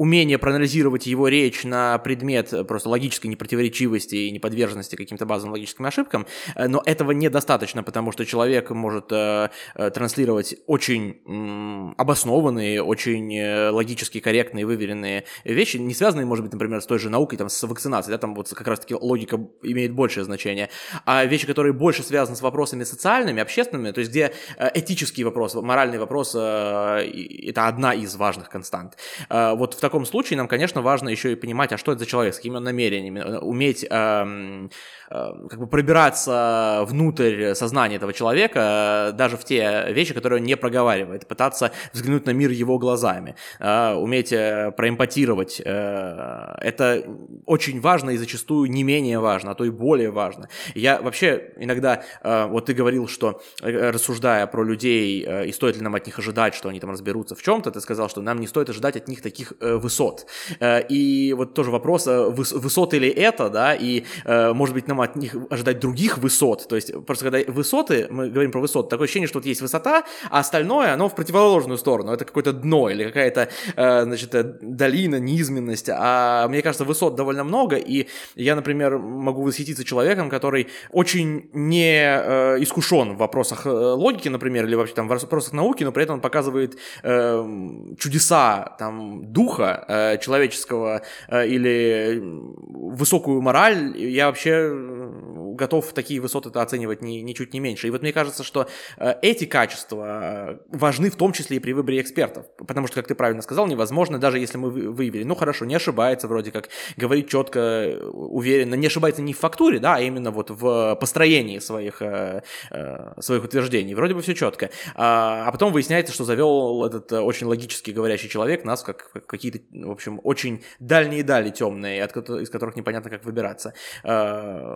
умение проанализировать его речь на предмет просто логической непротиворечивости и неподверженности каким-то базовым логическим ошибкам, э, но этого недостаточно, потому что человек может э, э, транслировать очень обоснованные, очень э, логически корректные, выверенные вещи, не связанные, может быть, например, с той же наукой, там, с вакцинацией, да, там вот как раз-таки логика имеет большее значение, а вещи, которые больше связаны с вопросами социальными, общественными, то есть где э, этический вопрос, моральный вопрос, э, это одна из важных констант. Э, вот в таком случае нам, конечно, важно еще и понимать, а что это за человек, с какими он намерениями, э, уметь эм, как бы пробираться внутрь сознания этого человека, даже в те вещи, которые он не проговаривает, пытаться взглянуть на мир его глазами, уметь проэмпатировать. Это очень важно и зачастую не менее важно, а то и более важно. Я вообще иногда, вот ты говорил, что рассуждая про людей, и стоит ли нам от них ожидать, что они там разберутся в чем-то, ты сказал, что нам не стоит ожидать от них таких высот. Э, и вот тоже вопрос, э, высоты ли это, да, и э, может быть нам от них ожидать других высот, то есть просто когда высоты, мы говорим про высоты, такое ощущение, что вот есть высота, а остальное, оно в противоположную сторону, это какое-то дно или какая-то, значит, долина, низменность, а мне кажется, высот довольно много, и я, например, могу восхититься человеком, который очень не искушен в вопросах логики, например, или вообще там в вопросах науки, но при этом он показывает чудеса там духа, э, человеческого э, или высокую мораль, я вообще готов такие высоты оценивать ни, ничуть не меньше. И вот мне кажется, что э, эти качества важны в том числе и при выборе экспертов. Потому что, как ты правильно сказал, невозможно, даже если мы выявили, ну хорошо, не ошибается вроде как, говорит четко, уверенно, не ошибается не в фактуре, да, а именно вот в построении своих, своих утверждений. Вроде бы все четко. А, а потом выясняется, что завел этот очень логически говорящий человек нас как какие-то в общем, очень дальние дали темные, из которых непонятно, как выбираться.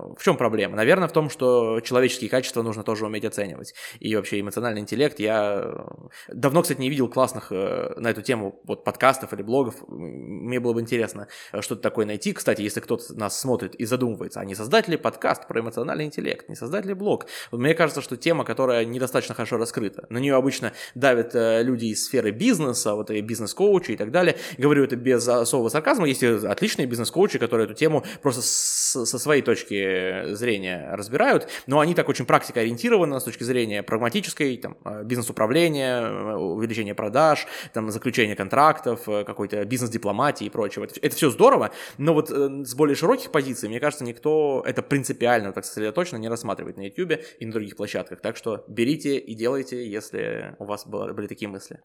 Э, в чем проблема? Наверное, в том, что человеческие качества нужно тоже уметь оценивать. И вообще эмоциональный интеллект. Я э, давно, кстати, не видел классных э, на эту тему вот подкастов или блогов. Мне было бы интересно что-то такое найти. Кстати, если кто-то нас смотрит и задумывается, а не создать ли подкаст про эмоциональный интеллект, не создать ли блог? Мне кажется, что тема, которая недостаточно хорошо раскрыта. На нее обычно давят люди из сферы бизнеса, вот и бизнес-коучи и так далее. Говорю это без особого сарказма. Есть отличные бизнес-коучи, которые эту тему просто со своей точки зрения разбирают, но они так очень практикоориентированы с точки зрения прагматической, там, э, бизнес-управления, э, увеличения продаж, там, заключения контрактов, э, какой-то бизнес-дипломатии и прочего. Это, это все здорово, но вот с более широких позиций, мне кажется, никто это принципиально так сосредоточенно не рассматривает на YouTube и на других площадках. Так что берите и делайте, если у вас были такие мысли.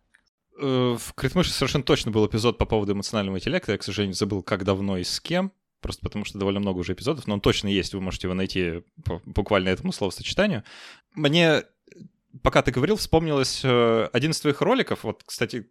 Э, в Критмыше совершенно точно был эпизод по поводу эмоционального интеллекта. Я, к сожалению, забыл, как давно и с кем. Просто потому что довольно много уже эпизодов, но он точно есть, вы можете его найти по буквально этому словосочетанию. Мне пока ты говорил, вспомнилось э, один из твоих роликов, вот, кстати,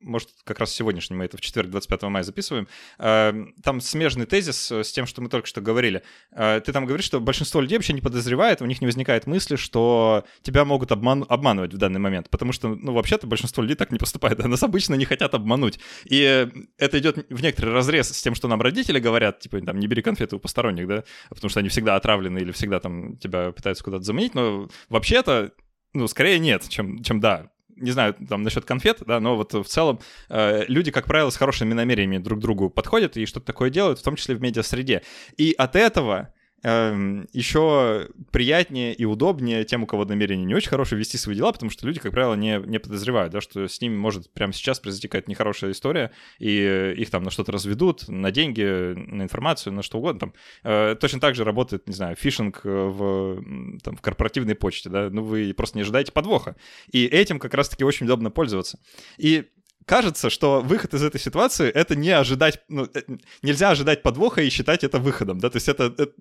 может, как раз сегодняшний, мы это в четверг, 25 мая записываем, э, там смежный тезис с тем, что мы только что говорили. Э, ты там говоришь, что большинство людей вообще не подозревает, у них не возникает мысли, что тебя могут обман обманывать в данный момент, потому что, ну, вообще-то большинство людей так не поступает, нас обычно не хотят обмануть. И это идет в некоторый разрез с тем, что нам родители говорят, типа, там, не бери конфеты у посторонних, да, потому что они всегда отравлены или всегда там тебя пытаются куда-то заменить, но вообще-то ну, скорее нет, чем, чем да. Не знаю, там, насчет конфет, да, но вот в целом э, люди, как правило, с хорошими намерениями друг к другу подходят и что-то такое делают, в том числе в медиа-среде. И от этого еще приятнее и удобнее тем, у кого намерение не очень хорошее, вести свои дела, потому что люди, как правило, не, не подозревают, да, что с ними может прямо сейчас произойти какая-то нехорошая история, и их там на что-то разведут, на деньги, на информацию, на что угодно. Там, э, точно так же работает, не знаю, фишинг в, там, в корпоративной почте, да, ну вы просто не ожидаете подвоха. И этим как раз-таки очень удобно пользоваться. И кажется, что выход из этой ситуации — это не ожидать, ну, э, нельзя ожидать подвоха и считать это выходом, да, то есть это, это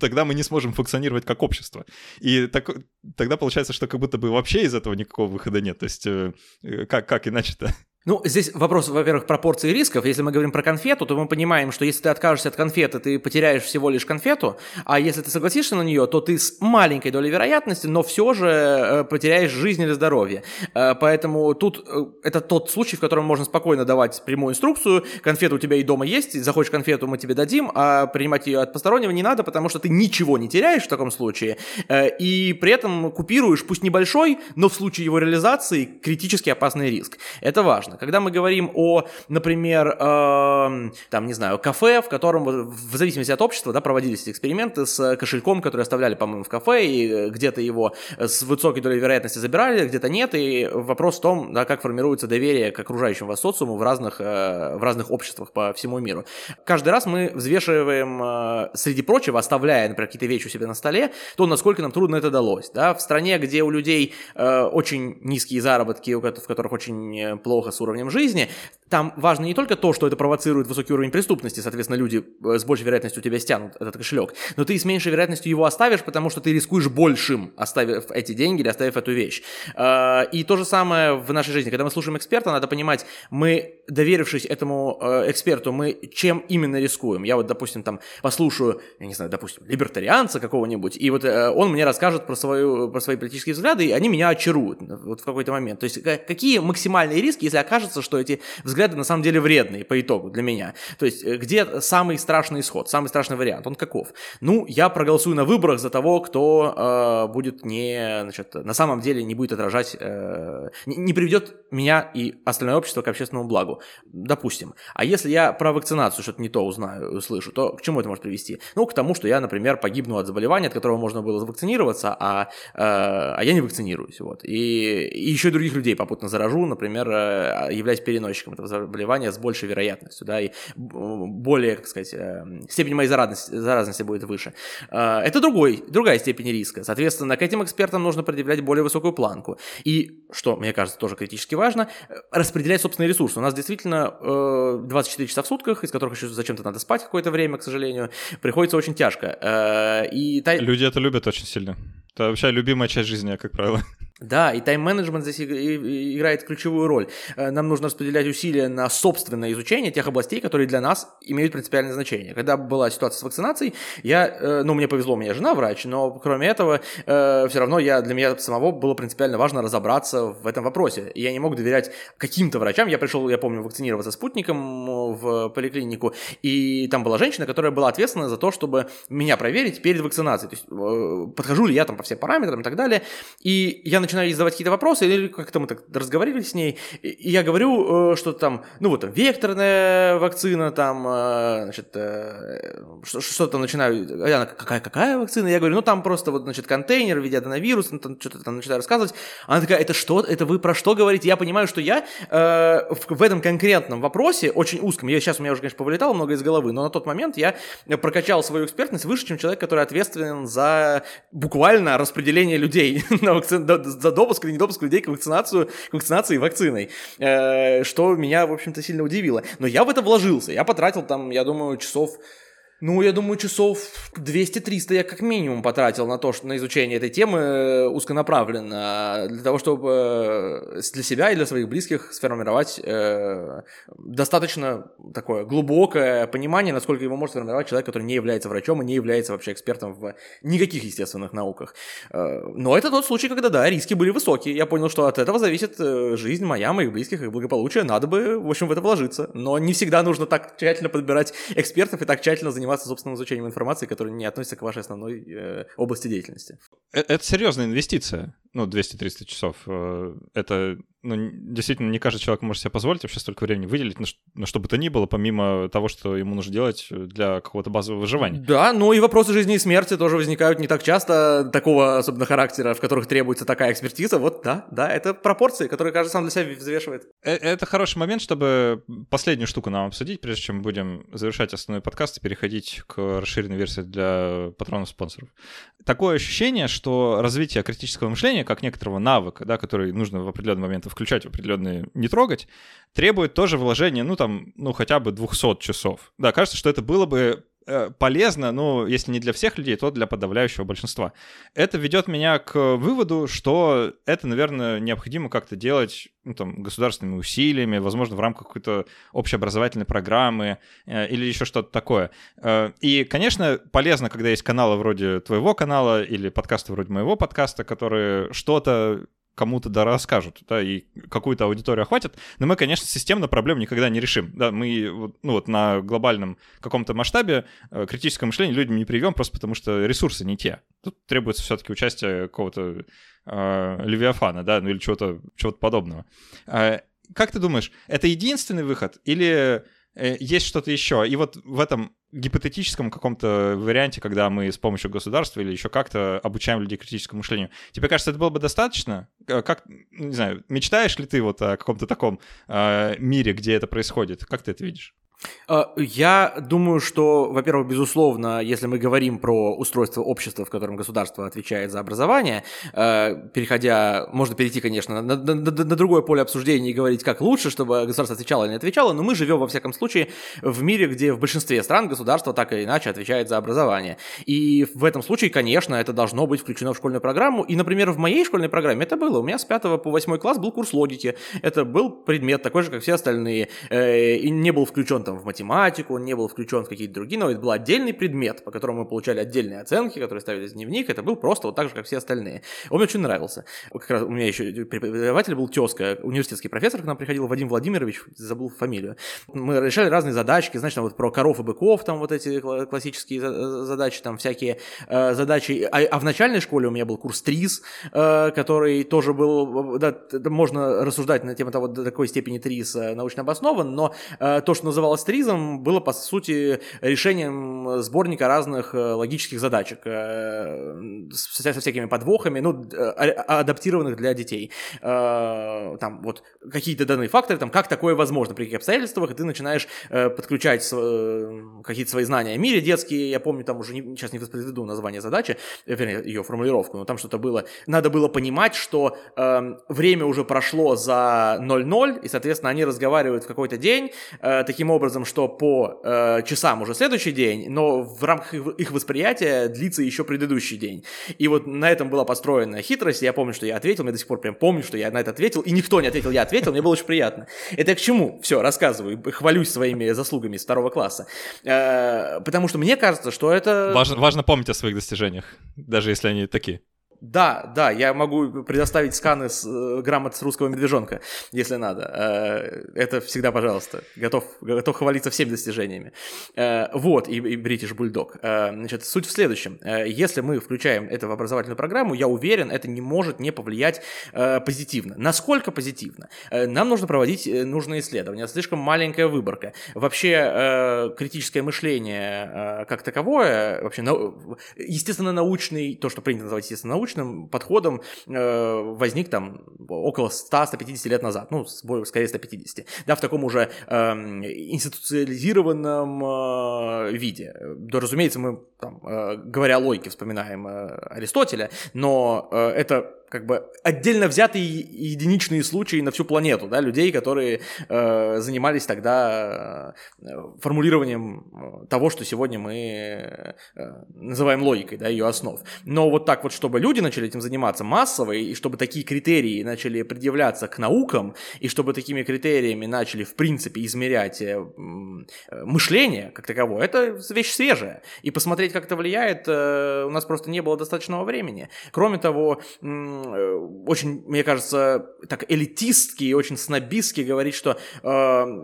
тогда мы не сможем функционировать как общество. И так, тогда получается, что как будто бы вообще из этого никакого выхода нет, то есть э, как, как иначе-то? Ну, здесь вопрос, во-первых, пропорции рисков. Если мы говорим про конфету, то мы понимаем, что если ты откажешься от конфеты, ты потеряешь всего лишь конфету, а если ты согласишься на нее, то ты с маленькой долей вероятности, но все же э, потеряешь жизнь или здоровье. Э, поэтому тут э, это тот случай, в котором можно спокойно давать прямую инструкцию. Конфета у тебя и дома есть, захочешь конфету, мы тебе дадим, а принимать ее от постороннего не надо, потому что ты ничего не теряешь в таком случае, и при этом купируешь, пусть небольшой, но в случае его реализации критически опасный риск. Это важно важно. Когда мы говорим о, например, э, там, не знаю, кафе, в котором, в зависимости от общества, да, проводились эксперименты с кошельком, который оставляли, по-моему, в кафе, и где-то его с высокой долей вероятности забирали, где-то нет, и вопрос в том, да, как формируется доверие к окружающему вас социуму в разных, э, в разных обществах по всему миру. Каждый раз мы взвешиваем, э, среди прочего, оставляя, например, какие-то вещи у себя на столе, то, насколько нам трудно это далось. Да? В стране, где у людей э, очень низкие заработки, в которых очень плохо с уровнем жизни, там важно не только то, что это провоцирует высокий уровень преступности, соответственно, люди э, с большей вероятностью у тебя стянут этот кошелек, но ты с меньшей вероятностью его оставишь, потому что ты рискуешь большим, оставив эти деньги или оставив эту вещь. Э, и то же самое в нашей жизни. Когда мы слушаем эксперта, надо понимать, мы, доверившись этому э, эксперту, мы чем именно рискуем. Я вот, допустим, там послушаю, я не знаю, допустим, либертарианца какого-нибудь, и вот он мне расскажет про, свою, про свои политические взгляды, и они меня очаруют вот в какой-то момент. То есть какие максимальные риски, если окажется, что эти взгляды на самом деле вредные по итогу для меня. То есть э, где самый страшный исход, самый страшный вариант, он каков? Ну, я проголосую на выборах за того, кто э, будет не, значит, на самом деле не будет отражать, э, не, приведет меня и остальное общество к общественному благу, допустим. А если я про вакцинацию что-то не то узнаю, услышу, то к чему это может привести? Ну, к тому, что я, например, погибну от заболевания, от которого можно было вакцинироваться, а, э, а я не вакцинируюсь, вот. И, и еще других людей попутно заражу, например, э, являясь переносчиком этого заболевания с большей вероятностью, да, и более, как сказать, э, степень моей заразности, заразности будет выше. Э, это другой, другая степень риска. Соответственно, к этим экспертам нужно предъявлять более высокую планку. И, что, мне кажется, тоже критически важно, э, распределять собственные ресурсы. У нас действительно 24 часа в сутках, из которых еще зачем-то надо спать какое-то время, к сожалению, приходится очень тяжко. И... Люди это любят очень сильно. Это вообще любимая часть жизни, как правило. Да, и тайм-менеджмент здесь играет ключевую роль. Э, нам нужно распределять усилия на собственное изучение тех областей, которые для нас имеют принципиальное значение. Когда была ситуация с вакцинацией, я, э, ну, мне повезло, у меня жена врач, но кроме этого, э, все равно я, для меня самого было принципиально важно разобраться в этом вопросе. Я не мог доверять каким-то врачам. Я пришел, я помню, вакцинироваться спутником в поликлинику, и там была женщина, которая была ответственна за то, чтобы меня проверить перед вакцинацией. То есть, подхожу ли я там по всем параметрам и так далее. И я начинаю задавать какие-то вопросы, или как-то мы так разговаривали с ней, и я говорю, э, что там, ну вот векторная вакцина, там, э, значит, э, что-то начинаю, она, какая, какая вакцина? Я говорю, ну там просто вот, значит, контейнер в виде аденовируса, там, что-то там начинаю рассказывать. Она такая, это что, это вы про что говорите? Я понимаю, что я э, в, в этом конкретном вопросе, очень узком, я сейчас у меня уже, конечно, повылетало много из головы, но на тот момент я прокачал свою экспертность выше, чем человек, который ответственен за буквально распределение людей на вакци... за допуск или недопуск людей к, вакцинацию, к вакцинации вакциной, э, что меня, в общем-то, сильно удивило. Но я в это вложился, я потратил там, я думаю, часов ну, я думаю, часов 200-300 я как минимум потратил на то, что на изучение этой темы э, узконаправленно, для того, чтобы э, для себя и для своих близких сформировать э, достаточно такое глубокое понимание, насколько его может сформировать человек, который не является врачом и не является вообще экспертом в никаких естественных науках. Э, но это тот случай, когда, да, риски были высокие. Я понял, что от этого зависит э, жизнь моя, моих близких, их благополучие. Надо бы, в общем, в это вложиться. Но не всегда нужно так тщательно подбирать экспертов и так тщательно заниматься заниматься собственным изучением информации, которая не относится к вашей основной э, области деятельности. Это, это серьезная инвестиция, ну, 200-300 часов. Э, это ну, действительно, не каждый человек может себе позволить вообще столько времени выделить на, на что бы то ни было, помимо того, что ему нужно делать для какого-то базового выживания. Да, ну и вопросы жизни и смерти тоже возникают не так часто, такого особенно характера, в которых требуется такая экспертиза. Вот, да, да, это пропорции, которые каждый сам для себя взвешивает. Э, это хороший момент, чтобы последнюю штуку нам обсудить, прежде чем мы будем завершать основной подкаст и переходить к расширенной версии для патронов-спонсоров. Такое ощущение, что развитие критического мышления, как некоторого навыка, да, который нужно в определенный момент включать в определенные не трогать, требует тоже вложения, ну, там, ну, хотя бы 200 часов. Да, кажется, что это было бы э, полезно, ну, если не для всех людей, то для подавляющего большинства. Это ведет меня к выводу, что это, наверное, необходимо как-то делать ну, там, государственными усилиями, возможно, в рамках какой-то общеобразовательной программы э, или еще что-то такое. Э, и, конечно, полезно, когда есть каналы вроде твоего канала или подкаста вроде моего подкаста, которые что-то кому-то да расскажут, да, и какую-то аудиторию охватят, но мы, конечно, системно проблем никогда не решим, да, мы, ну вот на глобальном каком-то масштабе э, критическое мышление людям не приведем просто потому, что ресурсы не те. Тут требуется все-таки участие какого-то э, Левиафана, да, ну или чего-то чего подобного. Э, как ты думаешь, это единственный выход или есть что-то еще? И вот в этом гипотетическом каком-то варианте, когда мы с помощью государства или еще как-то обучаем людей критическому мышлению. Тебе кажется, это было бы достаточно? Как, не знаю, мечтаешь ли ты вот о каком-то таком э, мире, где это происходит? Как ты это видишь? А, я думаю, что, во-первых, безусловно, если мы говорим про устройство общества, в котором государство отвечает за образование, э, переходя, можно перейти, конечно, на, на, на, на другое поле обсуждения и говорить, как лучше, чтобы государство отвечало или не отвечало, но мы живем, во всяком случае, в мире, где в большинстве стран государство так или иначе отвечает за образование. И в этом случае, конечно, это должно быть включено в школьную программу. И, например, в моей школьной программе это было. У меня с 5 по 8 класс был курс логики. Это был предмет такой же, как все остальные. Э, и не был включен там в математику, он не был включен в какие-то другие, но это был отдельный предмет, по которому мы получали отдельные оценки, которые ставились в дневник, это был просто вот так же, как все остальные. Он мне очень нравился. Как раз у меня еще преподаватель был тезка, университетский профессор к нам приходил, Вадим Владимирович, забыл фамилию. Мы решали разные задачки, значит, там вот про коров и быков, там вот эти классические задачи, там всякие э, задачи. А, а в начальной школе у меня был курс ТРИЗ, э, который тоже был, да, можно рассуждать на тему того, до такой степени ТРИЗ э, научно обоснован, но э, то, что называлось стризом было, по сути, решением сборника разных э, логических задачек э, со всякими подвохами, ну, э, а, адаптированных для детей. Там вот какие-то данные факторы, там, как такое возможно, при каких обстоятельствах, и ты начинаешь подключать какие-то свои знания о мире детские, я помню, там уже не, сейчас не воспроизведу название задачи, вернее, ее формулировку, но там что-то было, надо было понимать, что э, время уже прошло за 0-0, и, соответственно, они разговаривают в какой-то день, э, таким образом, образом, что по э, часам уже следующий день, но в рамках их, восприятия длится еще предыдущий день. И вот на этом была построена хитрость. Я помню, что я ответил, я до сих пор прям помню, что я на это ответил, и никто не ответил, я ответил, мне было очень приятно. Это к чему? Все, рассказываю, хвалюсь своими заслугами второго класса. Э, потому что мне кажется, что это... Важно, важно помнить о своих достижениях, даже если они такие. Да, да, я могу предоставить сканы с э, грамот с русского медвежонка, если надо. Э, это всегда, пожалуйста. Готов, готов хвалиться всеми достижениями. Э, вот, и, и Bulldog. Э, значит, суть в следующем. Э, если мы включаем это в образовательную программу, я уверен, это не может не повлиять э, позитивно. Насколько позитивно? Э, нам нужно проводить э, нужные исследования. Слишком маленькая выборка. Вообще, э, критическое мышление э, как таковое, вообще, на, естественно, научный, то, что принято называть естественно научный, научным подходом э, возник там около 100-150 лет назад, ну, скорее 150, да, в таком уже э, институциализированном э, виде. Да, разумеется, мы, там, э, говоря о логике, вспоминаем э, Аристотеля, но э, это как бы отдельно взятые единичные случаи на всю планету, да, людей, которые э, занимались тогда э, формулированием того, что сегодня мы э, называем логикой, да, ее основ. Но вот так вот, чтобы люди начали этим заниматься массово, и чтобы такие критерии начали предъявляться к наукам, и чтобы такими критериями начали, в принципе, измерять э, мышление как таковое, это вещь свежая. И посмотреть, как это влияет, э, у нас просто не было достаточного времени. Кроме того, Э, очень, мне кажется, так элитистски и очень снобистски говорить, что э,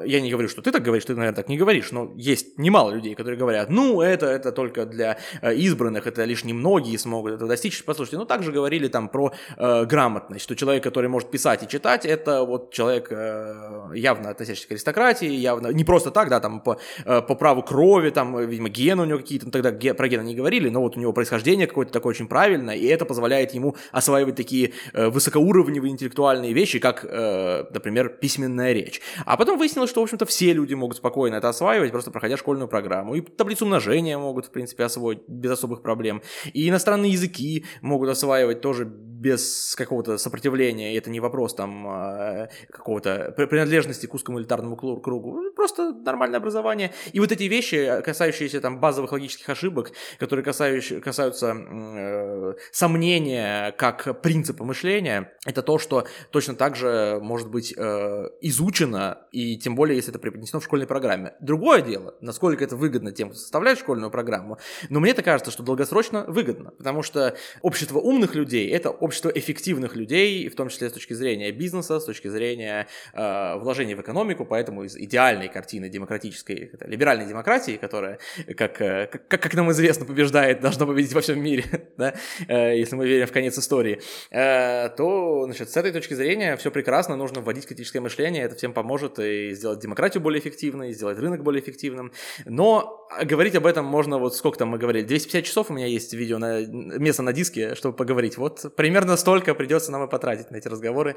я не говорю, что ты так говоришь, ты, наверное, так не говоришь, но есть немало людей, которые говорят, ну, это, это только для э, избранных, это лишь немногие смогут это достичь. Послушайте, ну, также говорили там про э, грамотность, что человек, который может писать и читать, это вот человек э, явно относящийся к аристократии, явно, не просто так, да, там по, э, по праву крови, там, видимо, гены у него какие-то, ну, тогда ге, про гены не говорили, но вот у него происхождение какое-то такое очень правильное, и это позволяет ему осваивать такие такие э, высокоуровневые интеллектуальные вещи, как, э, например, письменная речь. А потом выяснилось, что, в общем-то, все люди могут спокойно это осваивать, просто проходя школьную программу. И таблицу умножения могут, в принципе, освоить без особых проблем. И иностранные языки могут осваивать тоже без какого-то сопротивления, и это не вопрос там э, какого-то принадлежности к узкому элитарному кругу, просто нормальное образование. И вот эти вещи, касающиеся там базовых логических ошибок, которые касающие, касаются э, сомнения как принципа мышления, это то, что точно так же может быть э, изучено, и тем более, если это преподнесено в школьной программе. Другое дело, насколько это выгодно тем, кто составляет школьную программу, но мне это кажется, что долгосрочно выгодно, потому что общество умных людей – это общество эффективных людей, в том числе с точки зрения бизнеса, с точки зрения э, вложений в экономику, поэтому из идеальной картины демократической, либеральной демократии, которая, как, э, как, как нам известно, побеждает, должна победить во всем мире, да, э, если мы верим в конец истории, то, значит, с этой точки зрения все прекрасно, нужно вводить критическое мышление, это всем поможет и сделать демократию более эффективной, и сделать рынок более эффективным, но говорить об этом можно, вот сколько там мы говорили, 250 часов у меня есть видео, на, место на диске, чтобы поговорить, вот примерно столько придется нам и потратить на эти разговоры,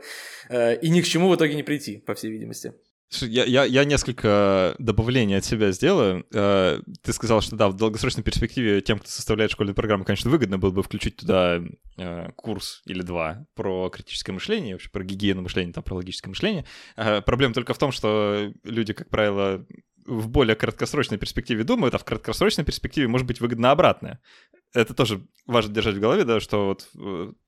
и ни к чему в итоге не прийти, по всей видимости. Я, я, я несколько добавлений от себя сделаю. Э, ты сказал, что да, в долгосрочной перспективе тем, кто составляет школьную программу, конечно, выгодно было бы включить туда э, курс или два про критическое мышление, вообще про гигиену мышления, там про логическое мышление. Э, проблема только в том, что люди, как правило, в более краткосрочной перспективе думают, а в краткосрочной перспективе может быть выгодно обратное. Это тоже важно держать в голове, да, что вот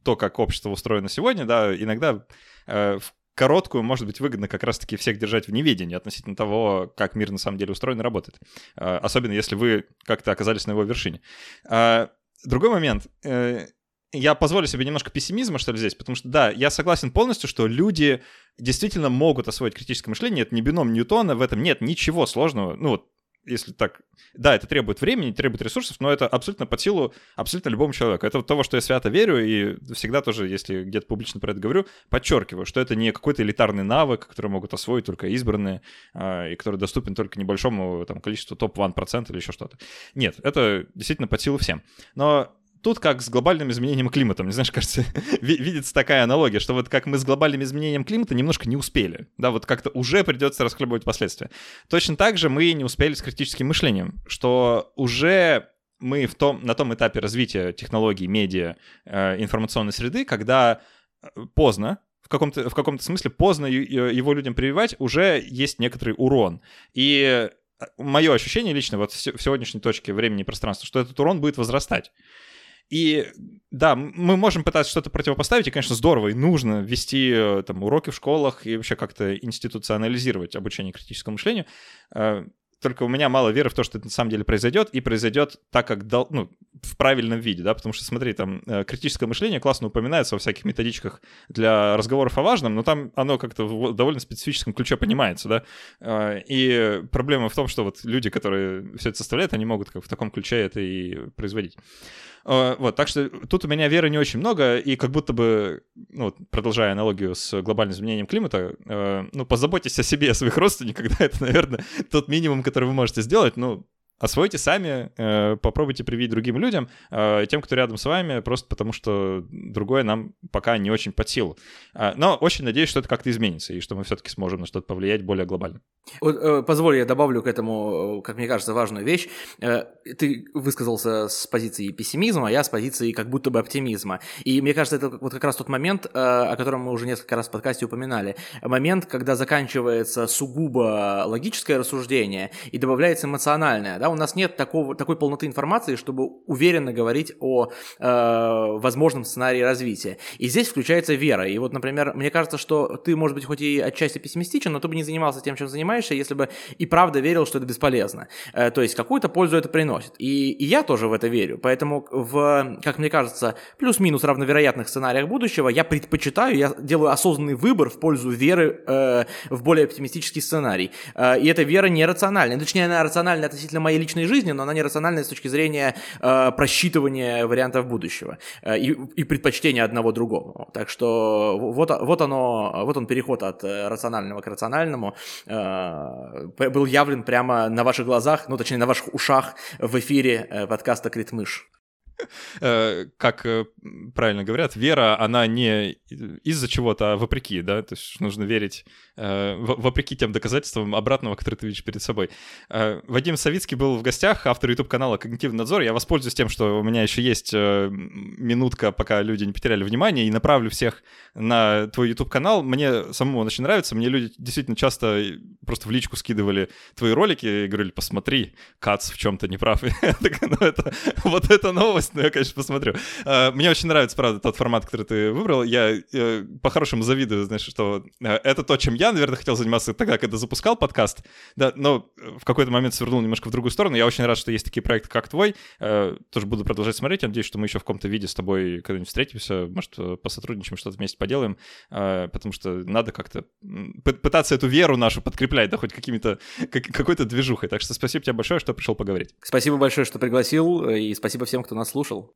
то, как общество устроено сегодня, да, иногда в короткую, может быть, выгодно как раз-таки всех держать в неведении относительно того, как мир на самом деле устроен и работает. А, особенно если вы как-то оказались на его вершине. А, другой момент. Э, я позволю себе немножко пессимизма, что ли, здесь, потому что, да, я согласен полностью, что люди действительно могут освоить критическое мышление, это не бином Ньютона, в этом нет ничего сложного. Ну вот, если так... Да, это требует времени, требует ресурсов, но это абсолютно под силу абсолютно любому человеку. Это того, что я свято верю, и всегда тоже, если где-то публично про это говорю, подчеркиваю, что это не какой-то элитарный навык, который могут освоить только избранные, а, и который доступен только небольшому там, количеству топ-1% или еще что-то. Нет, это действительно под силу всем. Но тут как с глобальным изменением климата. Мне, знаешь, кажется, видится такая аналогия, что вот как мы с глобальным изменением климата немножко не успели. Да, вот как-то уже придется расхлебывать последствия. Точно так же мы не успели с критическим мышлением, что уже мы в том, на том этапе развития технологий, медиа, э, информационной среды, когда э, поздно, в каком-то, в каком-то смысле поздно его людям прививать, уже есть некоторый урон. И э, мое ощущение лично вот в сегодняшней точке времени и пространства, что этот урон будет возрастать. И да, мы можем пытаться что-то противопоставить, и, конечно, здорово, и нужно вести э, там уроки в школах и вообще как-то институционализировать обучение критическому мышлению. Только у меня мало веры в то, что это на самом деле произойдет, и произойдет так, как дал, ну, в правильном виде, да, потому что, смотри, там э, критическое мышление классно упоминается во всяких методичках для разговоров о важном, но там оно как-то в довольно специфическом ключе понимается, да, э, и проблема в том, что вот люди, которые все это составляют, они могут как в таком ключе это и производить. Э, вот, так что тут у меня веры не очень много, и как будто бы, ну, продолжая аналогию с глобальным изменением климата, ну, позаботьтесь о себе о своих родственниках, да, это, наверное, тот минимум, который вы можете сделать, ну, освойте сами, э, попробуйте привить другим людям, э, тем, кто рядом с вами, просто потому что другое нам пока не очень под силу. Э, но очень надеюсь, что это как-то изменится, и что мы все-таки сможем на что-то повлиять более глобально. Позволь, я добавлю к этому, как мне кажется, важную вещь. Ты высказался с позиции пессимизма, а я с позиции как будто бы оптимизма. И мне кажется, это вот как раз тот момент, о котором мы уже несколько раз в подкасте упоминали. Момент, когда заканчивается сугубо логическое рассуждение и добавляется эмоциональное, да, у нас нет такого, такой полноты информации, чтобы уверенно говорить о э, возможном сценарии развития. И здесь включается вера. И вот, например, мне кажется, что ты, может быть, хоть и отчасти пессимистичен, но ты бы не занимался тем, чем занимаешься, если бы и правда верил, что это бесполезно. Э, то есть какую-то пользу это приносит. И, и я тоже в это верю. Поэтому в, как мне кажется, плюс-минус равновероятных сценариях будущего я предпочитаю, я делаю осознанный выбор в пользу веры э, в более оптимистический сценарий. Э, и эта вера нерациональная. Точнее, она рациональна относительно моей личной жизни, но она нерациональная с точки зрения э, просчитывания вариантов будущего э, и, и предпочтения одного другому. Так что вот, вот оно, вот он переход от э, рационального к рациональному э, был явлен прямо на ваших глазах, ну точнее на ваших ушах в эфире э, подкаста Критмыш. Э, как э, правильно говорят, вера, она не из-за чего-то, а вопреки, да, то есть нужно верить э, вопреки тем доказательствам обратного, которые ты видишь перед собой. Вадим Савицкий был в гостях, автор YouTube-канала «Когнитивный надзор». Я воспользуюсь тем, что у меня еще есть минутка, пока люди не потеряли внимание, и направлю всех на твой YouTube-канал. Мне самому он очень нравится, мне люди действительно часто просто в личку скидывали твои ролики и говорили, посмотри, Кац в чем-то неправ. ну, это, вот эта новость, ну, я, конечно, посмотрю. А, мне очень нравится, правда, тот формат, который ты выбрал. Я э, по-хорошему завидую, знаешь, что э, это то, чем я, наверное, хотел заниматься тогда, когда запускал подкаст, да, но в какой-то момент свернул немножко в другую сторону. Я очень рад, что есть такие проекты, как твой. Э, тоже буду продолжать смотреть. Я надеюсь, что мы еще в каком-то виде с тобой когда-нибудь встретимся, может, посотрудничаем, что-то вместе поделаем, потому что надо как-то пытаться эту веру нашу подкреплять, да, хоть какими-то, какой-то движухой. Так что спасибо тебе большое, что пришел поговорить. Спасибо большое, что пригласил, и спасибо всем, кто нас слушал.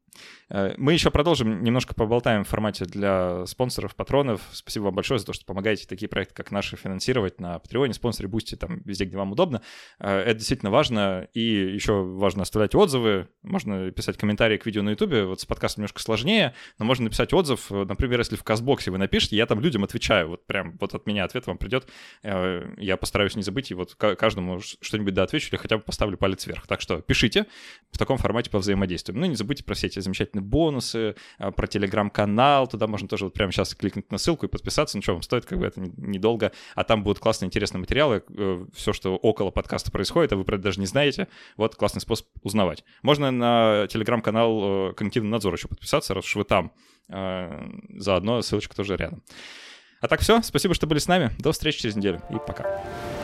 Э, мы еще продолжим, немножко поболтаем в формате для спонсоров, патронов. Спасибо вам большое за то, что помогаете такие проекты, как наши, финансировать на Патреоне, спонсоре, Бусти, там везде, где вам удобно. Э, это действительно важно, и еще важно оставлять отзывы, можно писать комментарии к видео на Ютубе, вот с подкастом немножко сложнее, но можно написать отзыв, например, если в Казбоксе вы напишите, я там людям отвечаю, вот прям вот от меня ответ вам придет, э, я постараюсь не забыть, и вот каждому что-нибудь да отвечу или хотя бы поставлю палец вверх. Так что пишите, в таком формате повзаимодействуем. Ну, не забудьте про все эти замечательные бонусы, а, про телеграм-канал, туда можно тоже вот прямо сейчас кликнуть на ссылку и подписаться, ну что, вам стоит как бы это недолго, а там будут классные интересные материалы, э, все, что около подкаста происходит, а вы про это даже не знаете, вот классный способ узнавать. Можно на телеграм-канал э, «Когнитивный надзор» еще подписаться, раз уж вы там, э, заодно ссылочка тоже рядом. А так все, спасибо, что были с нами, до встречи через неделю. И пока.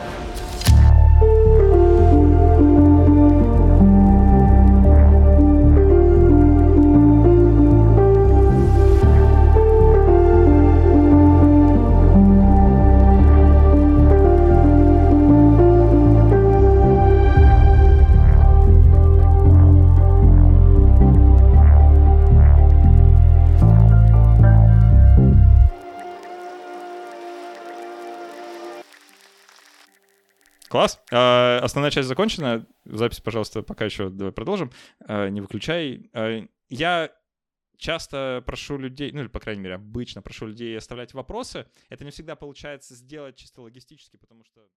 Класс. А, основная часть закончена. Запись, пожалуйста, пока еще давай продолжим. А, не выключай. А, я часто прошу людей, ну или, по крайней мере, обычно прошу людей оставлять вопросы. Это не всегда получается сделать чисто логистически, потому что...